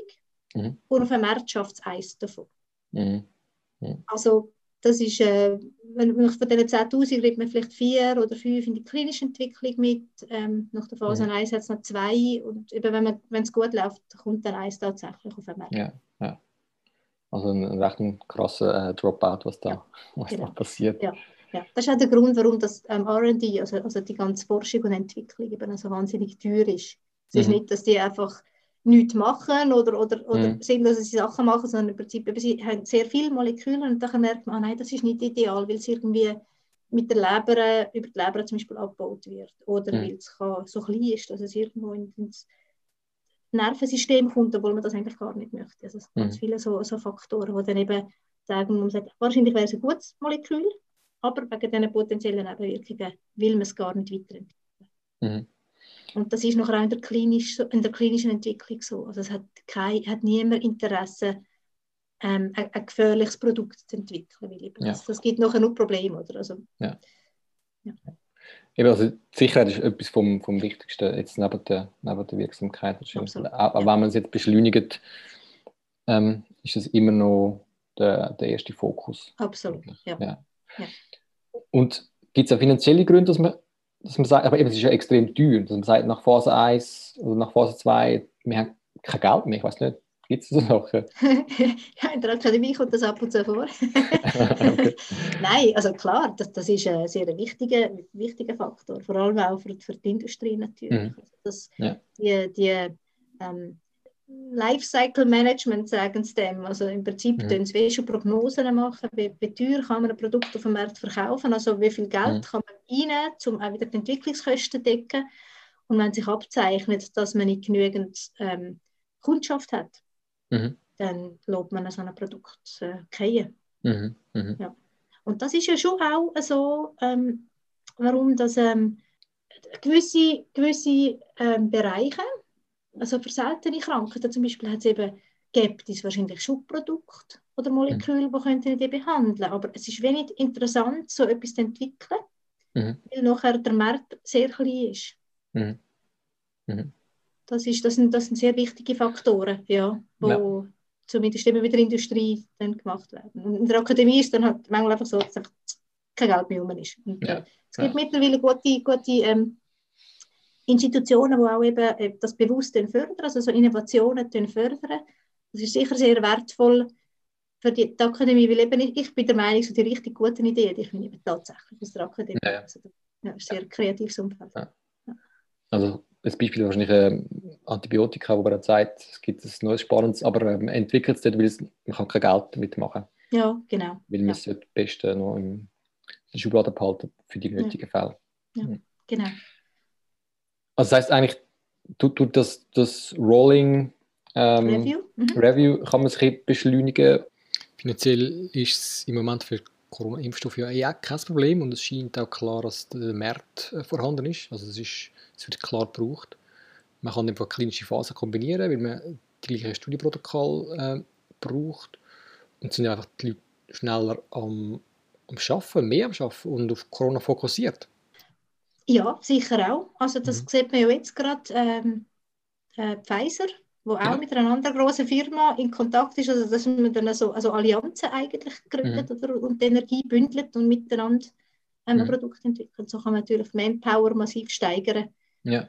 S2: mhm. und auf dem Markt schafft es eins davon. Mhm. Mhm. Also das ist, äh, wenn man von diesen 10.000 redet man vielleicht vier oder fünf in die klinische Entwicklung mit. Ähm, nach der Phase mhm. 1 hat es noch zwei und eben wenn es gut läuft, kommt dann eins tatsächlich auf den Markt.
S1: Ja, ja. Also ein, ein recht krasser äh, Dropout, was da, ja, was genau. da passiert.
S2: Ja. Ja, das ist auch der Grund, warum das ähm, RD, also, also die ganze Forschung und Entwicklung, eben so wahnsinnig teuer ist. Es mhm. ist nicht, dass die einfach nichts machen oder, oder, oder mhm. sind, dass sie Sachen machen, sondern im Prinzip eben, sie haben sehr viele Moleküle und dann merkt man, ah, nein, das ist nicht ideal, weil es irgendwie mit der Leber, über die Leber zum Beispiel abgebaut wird oder mhm. weil es so klein ist, dass es irgendwo ins Nervensystem kommt, obwohl man das eigentlich gar nicht möchte. Also es mhm. ganz viele so, so Faktoren, die dann eben sagen, man sagt, wahrscheinlich wäre es ein gutes Molekül, aber wegen diesen potenziellen Nebenwirkungen will man es gar nicht weiterentwickeln. Mhm. Und das ist auch in der, klinisch, in der klinischen Entwicklung so. Also es hat, kein, hat niemand Interesse, ähm, ein, ein, gefährliches Produkt zu entwickeln. Weil ja. das, das gibt nachher nur Probleme. Oder? Also,
S1: ja. Ja. Eben, also die Sicherheit ist etwas vom, vom Wichtigsten jetzt neben der, neben der Wirksamkeit. Absolut. Auch, wenn man es jetzt beschleunigt, ähm, ist das immer noch der, der erste Fokus.
S2: Absolut, ja. ja.
S1: ja. Und gibt es auch finanzielle Gründe, dass man, dass man sagt, aber eben, es ist ja extrem teuer, dass man sagt, nach Phase 1 oder nach Phase 2, wir haben kein Geld mehr, ich weiß nicht, Gibt es so Sachen?
S2: ja, in der Akademie kommt das ab und zu vor. Nein, also klar, das, das ist ein sehr wichtiger, wichtiger Faktor, vor allem auch für, für die Industrie natürlich. Mhm. Also das, ja. Die, die ähm, Lifecycle Management sagen sie dem. Also im Prinzip mhm. tun sie schon Prognosen machen, wie, wie teuer kann man ein Produkt auf dem Markt verkaufen, also wie viel Geld mhm. kann man reinnehmen, um auch wieder die Entwicklungskosten zu decken. Und wenn sich abzeichnet, dass man nicht genügend ähm, Kundschaft hat, mhm. dann lobt man so ein Produkt äh, fallen. Mhm. Mhm. Ja. Und das ist ja schon auch so, ähm, warum das ähm, gewisse, gewisse ähm, Bereiche, also für seltene Krankheiten zum Beispiel, hat es eben gibt es wahrscheinlich Schubprodukte oder Moleküle, mhm. die könnten die behandeln Aber es ist wenig interessant, so etwas zu entwickeln, mhm. weil nachher der Markt sehr klein ist. Mhm. Mhm. Das, ist das, sind, das sind sehr wichtige Faktoren, ja, wo ja. zumindest immer wieder in der Industrie dann gemacht werden. Und in der Akademie ist dann halt manchmal einfach so, dass kein Geld mehr rum ist. Und, ja. äh, es gibt ja. mittlerweile gute, gute ähm, Institutionen, die auch eben äh, das bewusst fördern, also so Innovationen fördern. Das ist sicher sehr wertvoll für die, die Akademie, weil eben ich, ich bin der Meinung, so die richtig guten Ideen, die finde ich tatsächlich aus der Akademie. Ja, also, ja, ein sehr kreatives Umfeld. Ja.
S1: Also das Beispiel ist wahrscheinlich ähm, Antibiotika, wo man sagt, es gibt ein neues Spannendes, aber ähm, entwickelt es dort, weil es, man kann kein Geld damit machen
S2: Ja, genau.
S1: Weil man es ja. das Beste noch in der Schublade behalten für die nötigen Fälle.
S2: Ja, genau.
S1: Also das heißt eigentlich, tut, tut das, das Rolling ähm, Review. Mhm. Review kann man sich beschleunigen. Finanziell ist es im Moment für Corona-Impfstoffe ja eh kein Problem und es scheint auch klar, dass der Markt äh, vorhanden ist. Also es, ist, es wird klar gebraucht. Man kann einfach klinische Phasen kombinieren, weil man die gleiche Studienprotokoll äh, braucht. Und sind einfach die Leute schneller am, am Arbeiten, mehr am Arbeiten und auf Corona fokussiert.
S2: Ja, sicher auch. Also das mhm. sieht man ja jetzt gerade ähm, äh, Pfizer, wo auch mit einer anderen großen Firma in Kontakt ist, also dass man dann so also Allianzen eigentlich gründet mhm. oder, und die Energie bündelt und miteinander ein mhm. Produkt entwickelt. So kann man natürlich Manpower massiv steigern.
S1: Ja.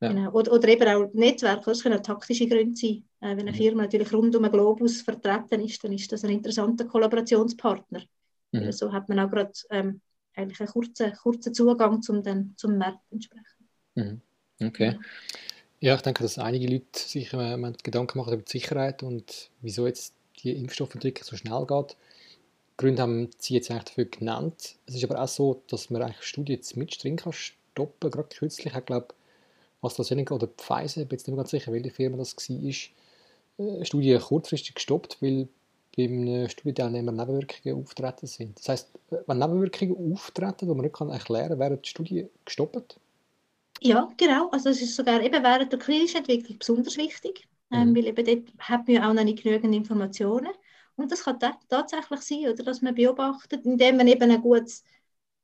S2: Ja. Genau. Oder, oder, eben auch Netzwerke, das können auch taktische Gründe sein. Äh, wenn eine mhm. Firma natürlich rund um den Globus vertreten ist, dann ist das ein interessanter Kollaborationspartner. Mhm. So hat man auch gerade ähm, eigentlich einen kurzen, kurzen Zugang zum, den, zum Markt entsprechend.
S1: Mhm. Okay. Ja. Ich denke, dass einige Leute sich äh, Gedanken machen über die Sicherheit und wieso jetzt die Impfstoffentwicklung so schnell geht. Die Gründe haben Sie jetzt eigentlich dafür genannt. Es ist aber auch so, dass man eigentlich Studien jetzt mitstringen kann, stoppen. Gerade kürzlich hat, glaube ich, AstraZeneca oder Pfizer, ich bin jetzt nicht mehr ganz sicher, welche Firma das war, ist, äh, eine Studie kurzfristig gestoppt, weil beim Studienteilnehmer Nebenwirkungen auftreten sind. Das heisst, wenn Nebenwirkungen auftreten, die man nicht erklären kann, werden die Studien gestoppt?
S2: Ja, genau. Also es ist sogar eben während der klinischen Entwicklung besonders wichtig, ähm, mhm. weil eben dort hat man ja auch noch nicht genügend Informationen. Und das kann tatsächlich sein, oder, dass man beobachtet, indem man eben ein gutes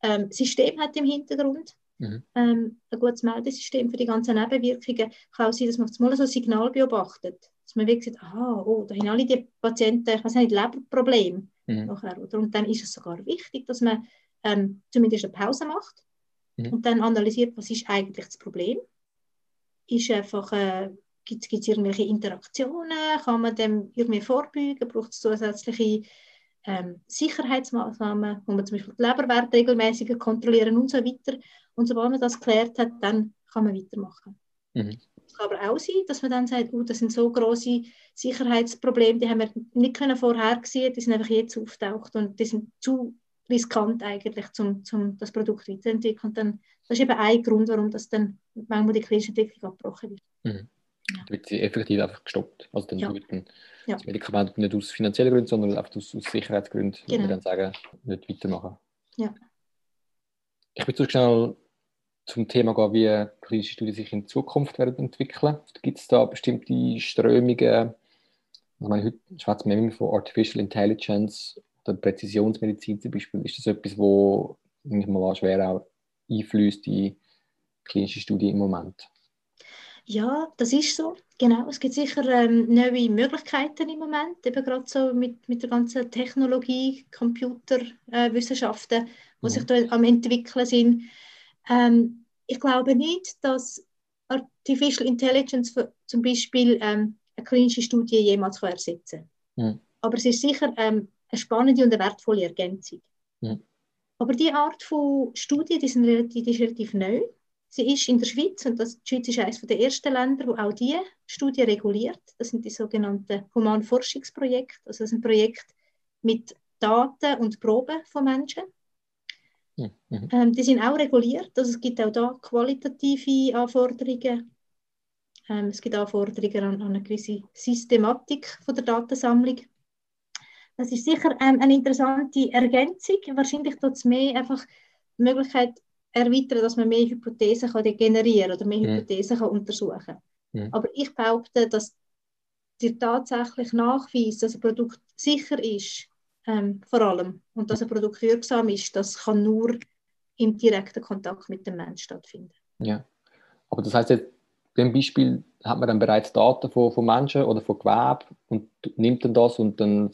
S2: ähm, System hat im Hintergrund, mhm. ähm, ein gutes Meldesystem für die ganzen Nebenwirkungen, kann auch sein, dass man mal so ein Signal beobachtet. Dass man wirklich sagt, aha, oh, da haben alle die Patienten, ich weiß nicht, Leberprobleme mhm. nachher, oder? Und dann ist es sogar wichtig, dass man ähm, zumindest eine Pause macht mhm. und dann analysiert, was ist eigentlich das Problem. Ist einfach, äh, gibt es irgendwelche Interaktionen, kann man dem irgendwie vorbeugen, braucht es zusätzliche ähm, Sicherheitsmaßnahmen, wo man zum Beispiel die Leberwerte regelmäßig kontrollieren und so weiter. Und sobald man das geklärt hat, dann kann man weitermachen. Mhm. Es kann aber auch sein, dass man dann sagt, oh, das sind so große Sicherheitsprobleme, die haben wir nicht vorher gesehen, die sind einfach jetzt auftaucht und die sind zu riskant eigentlich, um zum das Produkt weiterzuentwickeln. Und dann, das ist eben ein Grund, warum das dann manchmal die klinische Entwicklung abgebrochen wird.
S1: Mhm. Ja. Dann wird sie effektiv einfach gestoppt. Also dann ja. wird dann ja. das Medikament nicht aus finanziellen Gründen, sondern einfach aus, aus Sicherheitsgründen, genau. wir dann sagen, nicht weitermachen.
S2: Ja.
S1: Ich würde schnell zum Thema gehen, wie klinische Studien sich in Zukunft werden entwickeln. Gibt es da bestimmte Strömungen? Also meine, heute schwätzt man immer von Artificial Intelligence oder Präzisionsmedizin zum Beispiel, ist das etwas, wo mal schwer auch einfließt in klinische Studien im Moment?
S2: Ja, das ist so. Genau, es gibt sicher ähm, neue Möglichkeiten im Moment, eben gerade so mit, mit der ganzen Technologie, Computerwissenschaften, äh, die mhm. sich da am entwickeln sind. Ähm, ich glaube nicht, dass Artificial Intelligence für, zum Beispiel ähm, eine klinische Studie jemals ersetzen kann. Mhm. Aber es ist sicher ähm, eine spannende und eine wertvolle Ergänzung. Ja. Aber die Art von Studie, die, sind relativ, die ist relativ neu. Sie ist in der Schweiz und das, die Schweiz ist eines der ersten Länder, wo auch diese Studie reguliert. Das sind die sogenannten Humanforschungsprojekte. Also das sind Projekte mit Daten und Proben von Menschen. Mhm. Ähm, die sind auch reguliert. Also es gibt auch da qualitative Anforderungen Ähm, es gibt Anforderungen an, an, eine gewisse Systematik von der Datensammlung. Das ist sicher ähm, eine interessante Ergänzung. Wahrscheinlich tut es mehr einfach die Möglichkeit erweitern, dass man mehr Hypothesen kann generieren oder mehr mhm. Hypothesen kann untersuchen kann. Mhm. Aber ich behaupte, dass der tatsächlich Nachweis, dass ein Produkt sicher ist, ähm, vor allem, und dass ein Produkt wirksam ist, das kann nur im direkten Kontakt mit dem Menschen stattfinden.
S1: Ja, aber das heißt jetzt, beim Beispiel hat man dann bereits Daten von, von Menschen oder von Gewerbe und nimmt dann das und dann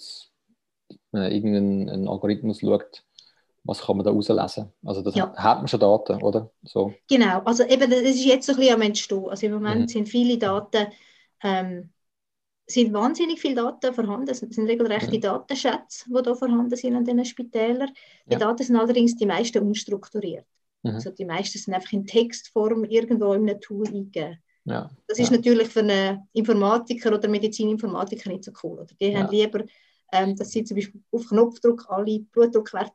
S1: äh, irgendein Algorithmus schaut, was kann man da rauslesen? Also das ja. hat man schon Daten, oder? So.
S2: Genau, also eben, das ist jetzt so ein bisschen am Entstehen. Also im Moment mhm. sind viele Daten, ähm, sind wahnsinnig viele Daten vorhanden. Es sind regelrechte mhm. Datenschätze, die da vorhanden sind an diesen Spitälern. Die ja. Daten sind allerdings die meisten unstrukturiert. Mhm. Also die meisten sind einfach in Textform irgendwo in einem Tool eingegeben. Ja. Das ist ja. natürlich für einen Informatiker oder Medizininformatiker nicht so cool. Oder die haben lieber, ähm, dass sie zum Beispiel auf Knopfdruck alle Blutdruckwerte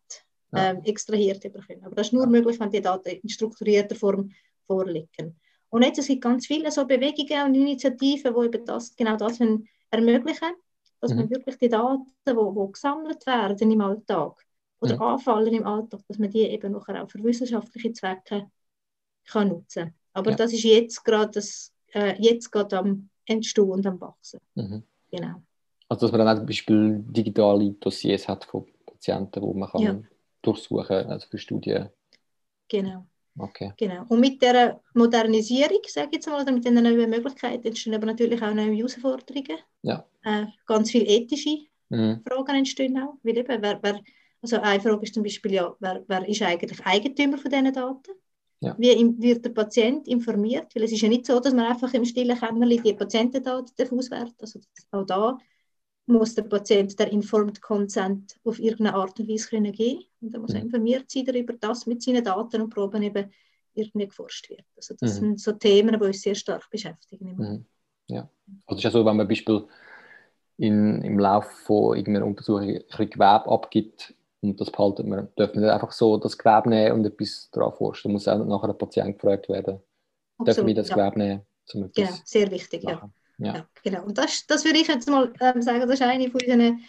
S2: ähm, extrahiert können. Aber das ist nur möglich, wenn die Daten in strukturierter Form vorliegen. Und jetzt es gibt ganz viele so Bewegungen und Initiativen, die eben das, genau das ermöglichen, dass mhm. man wirklich die Daten, die, die gesammelt werden im Alltag oder mhm. anfallen im Alltag, dass man die eben nachher auch für wissenschaftliche Zwecke kann nutzen. Aber ja. das ist jetzt gerade das, äh, jetzt gerade am Entstehen und am Wachsen.
S1: Mhm. Genau. Also dass man dann auch zum Beispiel digitale Dossiers hat von Patienten, wo man kann ja durchsuchen, also für Studien.
S2: Genau. Okay. Genau. Und mit der Modernisierung, sage ich jetzt mal, oder mit den neuen Möglichkeiten entstehen aber natürlich auch neue Herausforderungen. Ja. Äh, ganz viele ethische mhm. Fragen entstehen auch. Weil eben, wer, wer, also eine Frage ist zum Beispiel, ja, wer, wer ist eigentlich Eigentümer von diesen Daten? Ja. Wie wird der Patient informiert? Weil es ist ja nicht so, dass man einfach im stillen Kämmerlein die Patientendaten auswertet. Also auch da muss der Patient der Informed Consent auf irgendeine Art und Weise können geben und er muss mhm. informiert sein darüber, dass mit seinen Daten und Proben eben irgendwie geforscht wird. Also das mhm. sind so Themen, die uns sehr stark beschäftigen.
S1: Mhm. Ja, also es ist ja so, wenn man Beispiel in, im Laufe von irgendeiner Untersuchung ein Gewebe abgibt und das behaltet man, dürfen nicht einfach so das Gewebe nehmen und etwas daran forschen. Da muss auch nachher der Patient gefragt werden, Absolut, dürfen wir das ja. Gewebe nehmen?
S2: Genau, sehr wichtig, ja. Ja. ja. genau. Und das, das würde ich jetzt mal ähm, sagen, das ist eine von unseren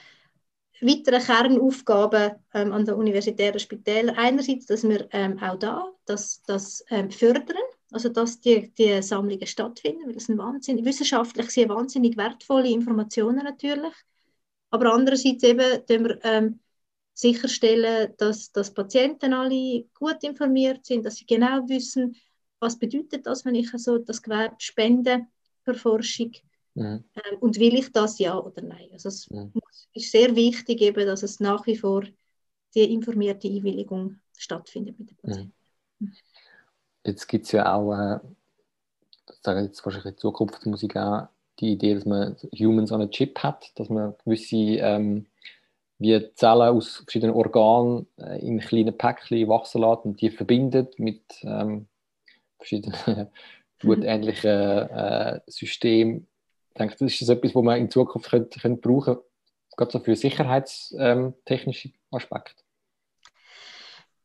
S2: weiteren Kernaufgaben ähm, an den universitären Spitälern. Einerseits, dass wir ähm, auch da das, das ähm, fördern, also dass die, die Sammlungen stattfinden, weil das sind wahnsinnig, wissenschaftlich sehr wahnsinnig wertvolle Informationen natürlich. Aber andererseits eben, dass wir ähm, sicherstellen, dass, dass Patienten alle gut informiert sind, dass sie genau wissen, was bedeutet das, wenn ich also das Gewerbe spende für Forschung. Mhm. Ähm, und will ich das ja oder nein? Also es mhm. ist sehr wichtig, eben, dass es nach wie vor die informierte Einwilligung stattfindet mit den Patienten.
S1: Mhm. Jetzt gibt es ja auch, äh, sagen jetzt wahrscheinlich in Zukunft muss ich auch die Idee, dass man Humans on a Chip hat, dass man gewisse ähm, wie Zellen aus verschiedenen Organen äh, in kleinen Päckchen wachsen lässt und die verbindet mit ähm, verschiedenen blutähnliche äh, System. Ich denke, das ist etwas, was man in Zukunft könnte, könnte brauchen gerade so für sicherheitstechnische Aspekte.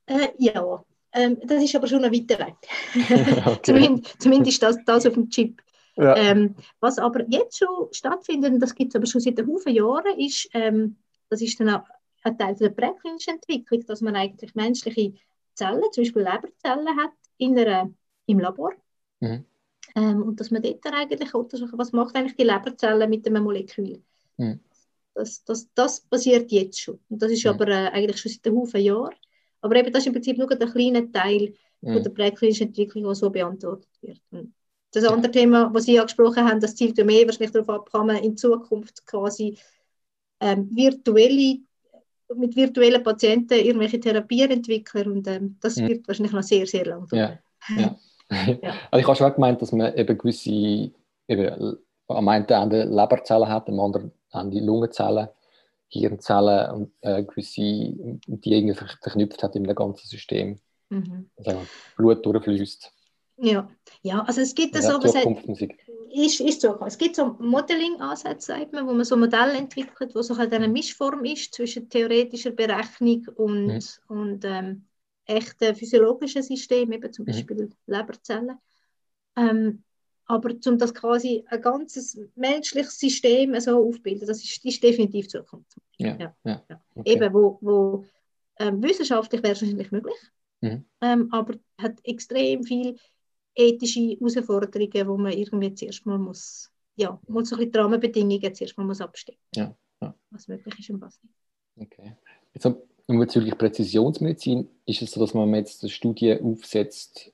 S2: Äh, ja, ähm, das ist aber schon ein weiter Weg. okay. zumindest, zumindest das, das auf dem Chip. Ja. Ähm, was aber jetzt schon stattfindet, und das gibt es aber schon seit einem Haufen Jahren, ist, ähm, das ist dann auch ein Teil der präklinischen Entwicklung, dass man eigentlich menschliche Zellen, zum Beispiel Leberzellen hat, in einer, im Labor. Mhm. Ähm, und dass man dort eigentlich untersuchen, was macht eigentlich die Leberzelle mit dem Molekül. Mhm. Das, das, das passiert jetzt schon. Und das ist mhm. aber äh, eigentlich schon seit einem Haufen Jahren. Aber eben, das ist im Prinzip nur ein kleiner Teil mhm. von der präklinischen Entwicklung, die so beantwortet wird. Und das andere Thema, was Sie angesprochen haben, das zielt ja mehr wahrscheinlich darauf ab, kann man in Zukunft quasi ähm, virtuelle, mit virtuellen Patienten irgendwelche Therapien entwickeln und ähm, das wird wahrscheinlich noch sehr, sehr lang
S1: dauern. Ja. Ja. Ja. Also ich habe schon gemeint, dass man eben gewisse, eben, am einen Ende Leberzellen hat, am anderen Ende Lungenzellen, Hirnzellen und äh, gewisse, die irgendwie verknüpft hat in dem ganzen System. Mhm. Also Blut durchfließt.
S2: Ja. ja, also es gibt ja, so was ist, ist so. Es gibt so Modeling-Ansätze, wo man so Modelle entwickelt, wo so halt eine Mischform ist zwischen theoretischer Berechnung und, mhm. und ähm, echten physiologischen Systemen, eben zum mhm. Beispiel mhm. Leberzellen. Ähm, Aber um das quasi ein ganzes menschliches System so aufzubilden, das ist, ist definitiv Zukunft.
S1: Ja, ja. ja.
S2: Okay. Eben, wo, wo ähm, wissenschaftlich wäre es wahrscheinlich möglich, mhm. ähm, aber hat extrem viele ethische Herausforderungen, wo man irgendwie zuerst mal muss, ja, muss so ein bisschen die Rahmenbedingungen zuerst mal muss abstecken,
S1: ja, ja.
S2: was möglich ist und was nicht.
S1: Okay. Jetzt und bezüglich Präzisionsmedizin ist es so, dass man jetzt eine Studie aufsetzt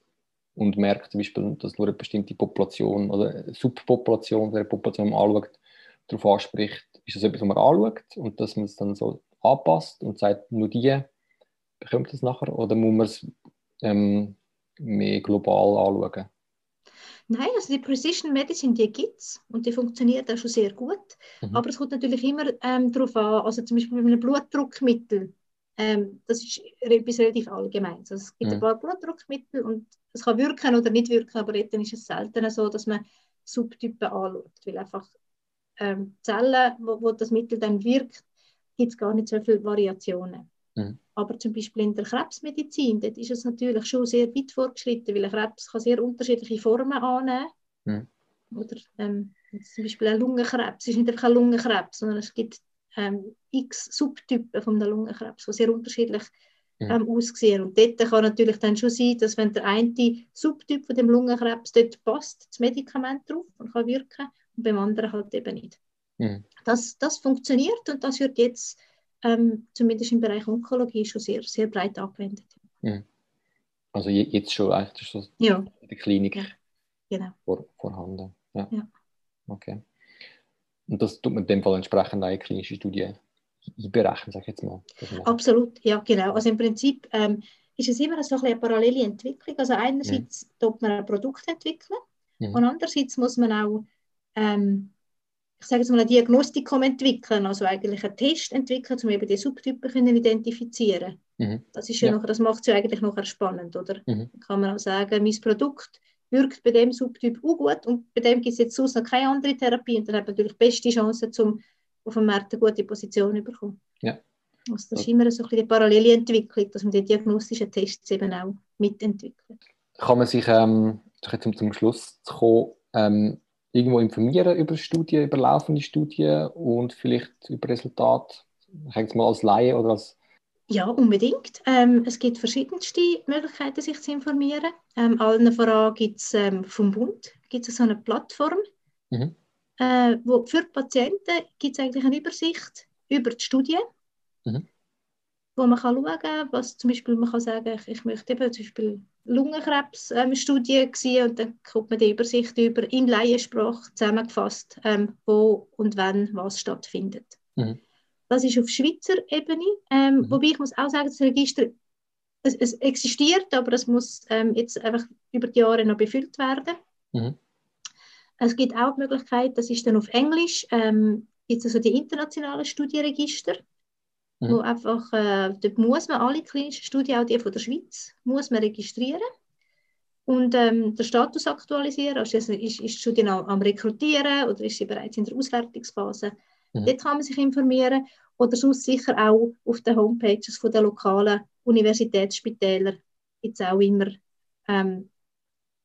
S1: und merkt zum Beispiel, dass nur eine bestimmte Population oder eine Subpopulation der Population anschaut, darauf anspricht, ist das etwas, was man anschaut und dass man es dann so anpasst und sagt, nur die bekommt es nachher oder muss man es ähm, mehr global anschauen?
S2: Nein, also die Precision Medicine, die gibt es und die funktioniert auch schon sehr gut. Mhm. Aber es kommt natürlich immer ähm, darauf an, also zum Beispiel bei einem Blutdruckmittel, ähm, das ist etwas relativ Allgemeines. Also es gibt mhm. ein paar Blutdruckmittel und es kann wirken oder nicht wirken, aber dann ist es selten so, dass man Subtypen anschaut, weil einfach ähm, Zellen, wo, wo das Mittel dann wirkt, gibt es gar nicht so viele Variationen. Mhm. Aber zum Beispiel in der Krebsmedizin, dort ist es natürlich schon sehr weit fortgeschritten, weil ein Krebs kann sehr unterschiedliche Formen annehmen mhm. Oder ähm, zum Beispiel ein Lungenkrebs es ist nicht einfach ein Lungenkrebs, sondern es gibt ähm, x Subtypen von der Lungenkrebs, die sehr unterschiedlich mhm. ähm, aussehen. Und dort kann natürlich dann schon sein, dass wenn der eine Subtyp von dem Lungenkrebs dort passt, das Medikament drauf und kann wirken, und beim anderen halt eben nicht. Mhm. Das, das funktioniert und das wird jetzt ähm, zumindest im Bereich Onkologie schon sehr, sehr breit angewendet.
S1: Mhm. Also jetzt schon eigentlich schon
S2: ja.
S1: in der Klinik
S2: ja. genau.
S1: vor, vorhanden. Ja.
S2: ja.
S1: Okay. Und das tut man in dem Fall entsprechend eine klinische Studie einberechnen, sage ich jetzt mal.
S2: Absolut, ja genau. Also im Prinzip ähm, ist es immer so ein eine parallele Entwicklung. Also einerseits mhm. tut man ein Produkt entwickeln mhm. und andererseits muss man auch ähm, ich sage jetzt mal, ein Diagnostikum entwickeln, also eigentlich einen Test entwickeln, um eben die Subtypen können identifizieren. Mhm. Das ist ja, ja. Noch, das macht es ja eigentlich noch spannend, oder? Mhm. Kann man auch sagen, mein Produkt wirkt bei dem Subtyp auch gut und bei dem gibt es jetzt sonst noch keine andere Therapie und dann hat man natürlich beste Chancen, um auf dem Markt eine gute Position zu bekommen.
S1: Ja.
S2: Also das ist immer so ein bisschen die parallele Entwicklung, dass man die diagnostischen Tests eben auch mitentwickelt.
S1: Kann man sich, ähm, zum, zum Schluss zu kommen, ähm, irgendwo informieren über Studien, über laufende Studien und vielleicht über Resultate, ich mal als Laie oder als
S2: ja, unbedingt. Ähm, es gibt verschiedenste Möglichkeiten, sich zu informieren. Ähm, allen voran gibt es ähm, vom Bund gibt's so eine Plattform, mhm. äh, wo für die Patienten gibt es eigentlich eine Übersicht über die Studien, mhm. wo man kann schauen kann, was zum Beispiel man kann sagen, ich, ich möchte eben zum Beispiel Lungenkrebsstudie ähm, sehen und dann kommt man die Übersicht über in Laiensprache zusammengefasst, ähm, wo und wann was stattfindet. Mhm. Das ist auf Schweizer Ebene, ähm, mhm. wobei ich muss auch sagen, das Register es, es existiert, aber es muss ähm, jetzt einfach über die Jahre noch befüllt werden. Mhm. Es gibt auch die Möglichkeit, das ist dann auf Englisch, ähm, gibt es also die internationalen Studieregister, mhm. wo einfach, äh, dort muss man alle klinischen Studien, auch die von der Schweiz, muss man registrieren und ähm, den Status aktualisieren. Also ist, ist die Studie noch am Rekrutieren oder ist sie bereits in der Auswertungsphase? Mhm. Dort kann man sich informieren oder sonst sicher auch auf den Homepages der lokalen Universitätsspitäler gibt es auch immer ähm,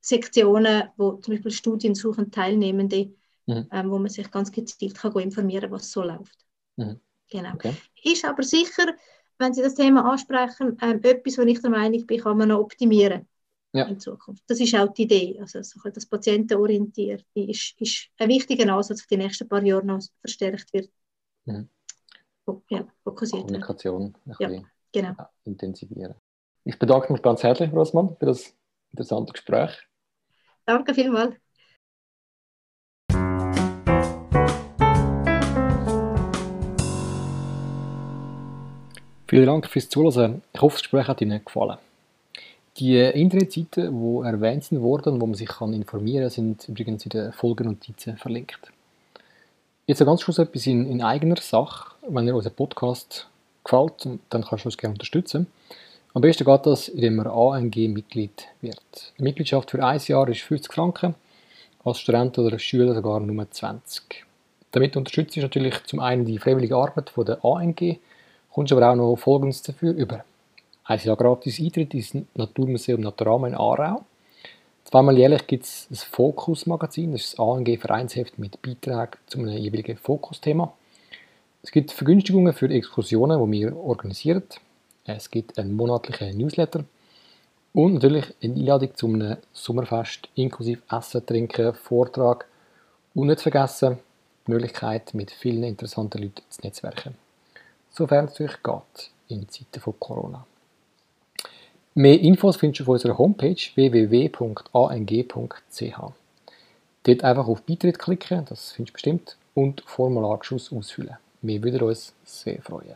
S2: Sektionen, wo zum Beispiel Studien suchen Teilnehmende, mhm. ähm, wo man sich ganz gezielt kann informieren kann, was so läuft. Mhm. Genau. Okay. Ist aber sicher, wenn Sie das Thema ansprechen, ähm, etwas, wo ich der Meinung bin, kann man noch optimieren ja. in Zukunft. Das ist auch die Idee. Also so das Patientenorientierte ist, ist ein wichtiger Ansatz, der die nächsten paar Jahre noch verstärkt wird. Mhm. Ja, fokussiert
S1: Kommunikation
S2: ein ja, genau.
S1: intensivieren. Ich bedanke mich ganz herzlich, Rosman, für das interessante Gespräch.
S2: Danke vielmals.
S1: Vielen Dank fürs Zuhören. Ich hoffe, das Gespräch hat Ihnen gefallen. Die Internetseiten, die erwähnt wurden, wo man sich kann informieren kann, sind übrigens in den Folgennotizen verlinkt. Jetzt noch ganz kurz etwas in, in eigener Sache. Wenn ihr unseren Podcast gefällt, dann kannst du uns gerne unterstützen. Am besten geht das, indem man ANG-Mitglied wird. Die Mitgliedschaft für ein Jahr ist 50 Franken, als Student oder Schüler sogar nur 20. Damit unterstützt du natürlich zum einen die freiwillige Arbeit von der ANG, kommst aber auch noch Folgendes dafür über. Ein Jahr gratis Eintritt ins Naturmuseum Naturama in Aarau. Zweimal jährlich gibt es ein Fokus-Magazin, das ist das ANG-Vereinsheft mit Beiträgen zu einem jeweiligen Fokusthema. Es gibt Vergünstigungen für Exkursionen, die wir organisieren. Es gibt einen monatlichen Newsletter und natürlich eine Einladung zu einem Sommerfest inklusive Essen, Trinken, Vortrag und nicht vergessen die Möglichkeit, mit vielen interessanten Leuten zu netzwerken. Sofern es natürlich geht in Zeiten von Corona. Mehr Infos findest du auf unserer Homepage www.ang.ch. Dort einfach auf Beitritt klicken, das findest du bestimmt, und Formulargeschuss ausfüllen. Wir würden uns sehr freuen.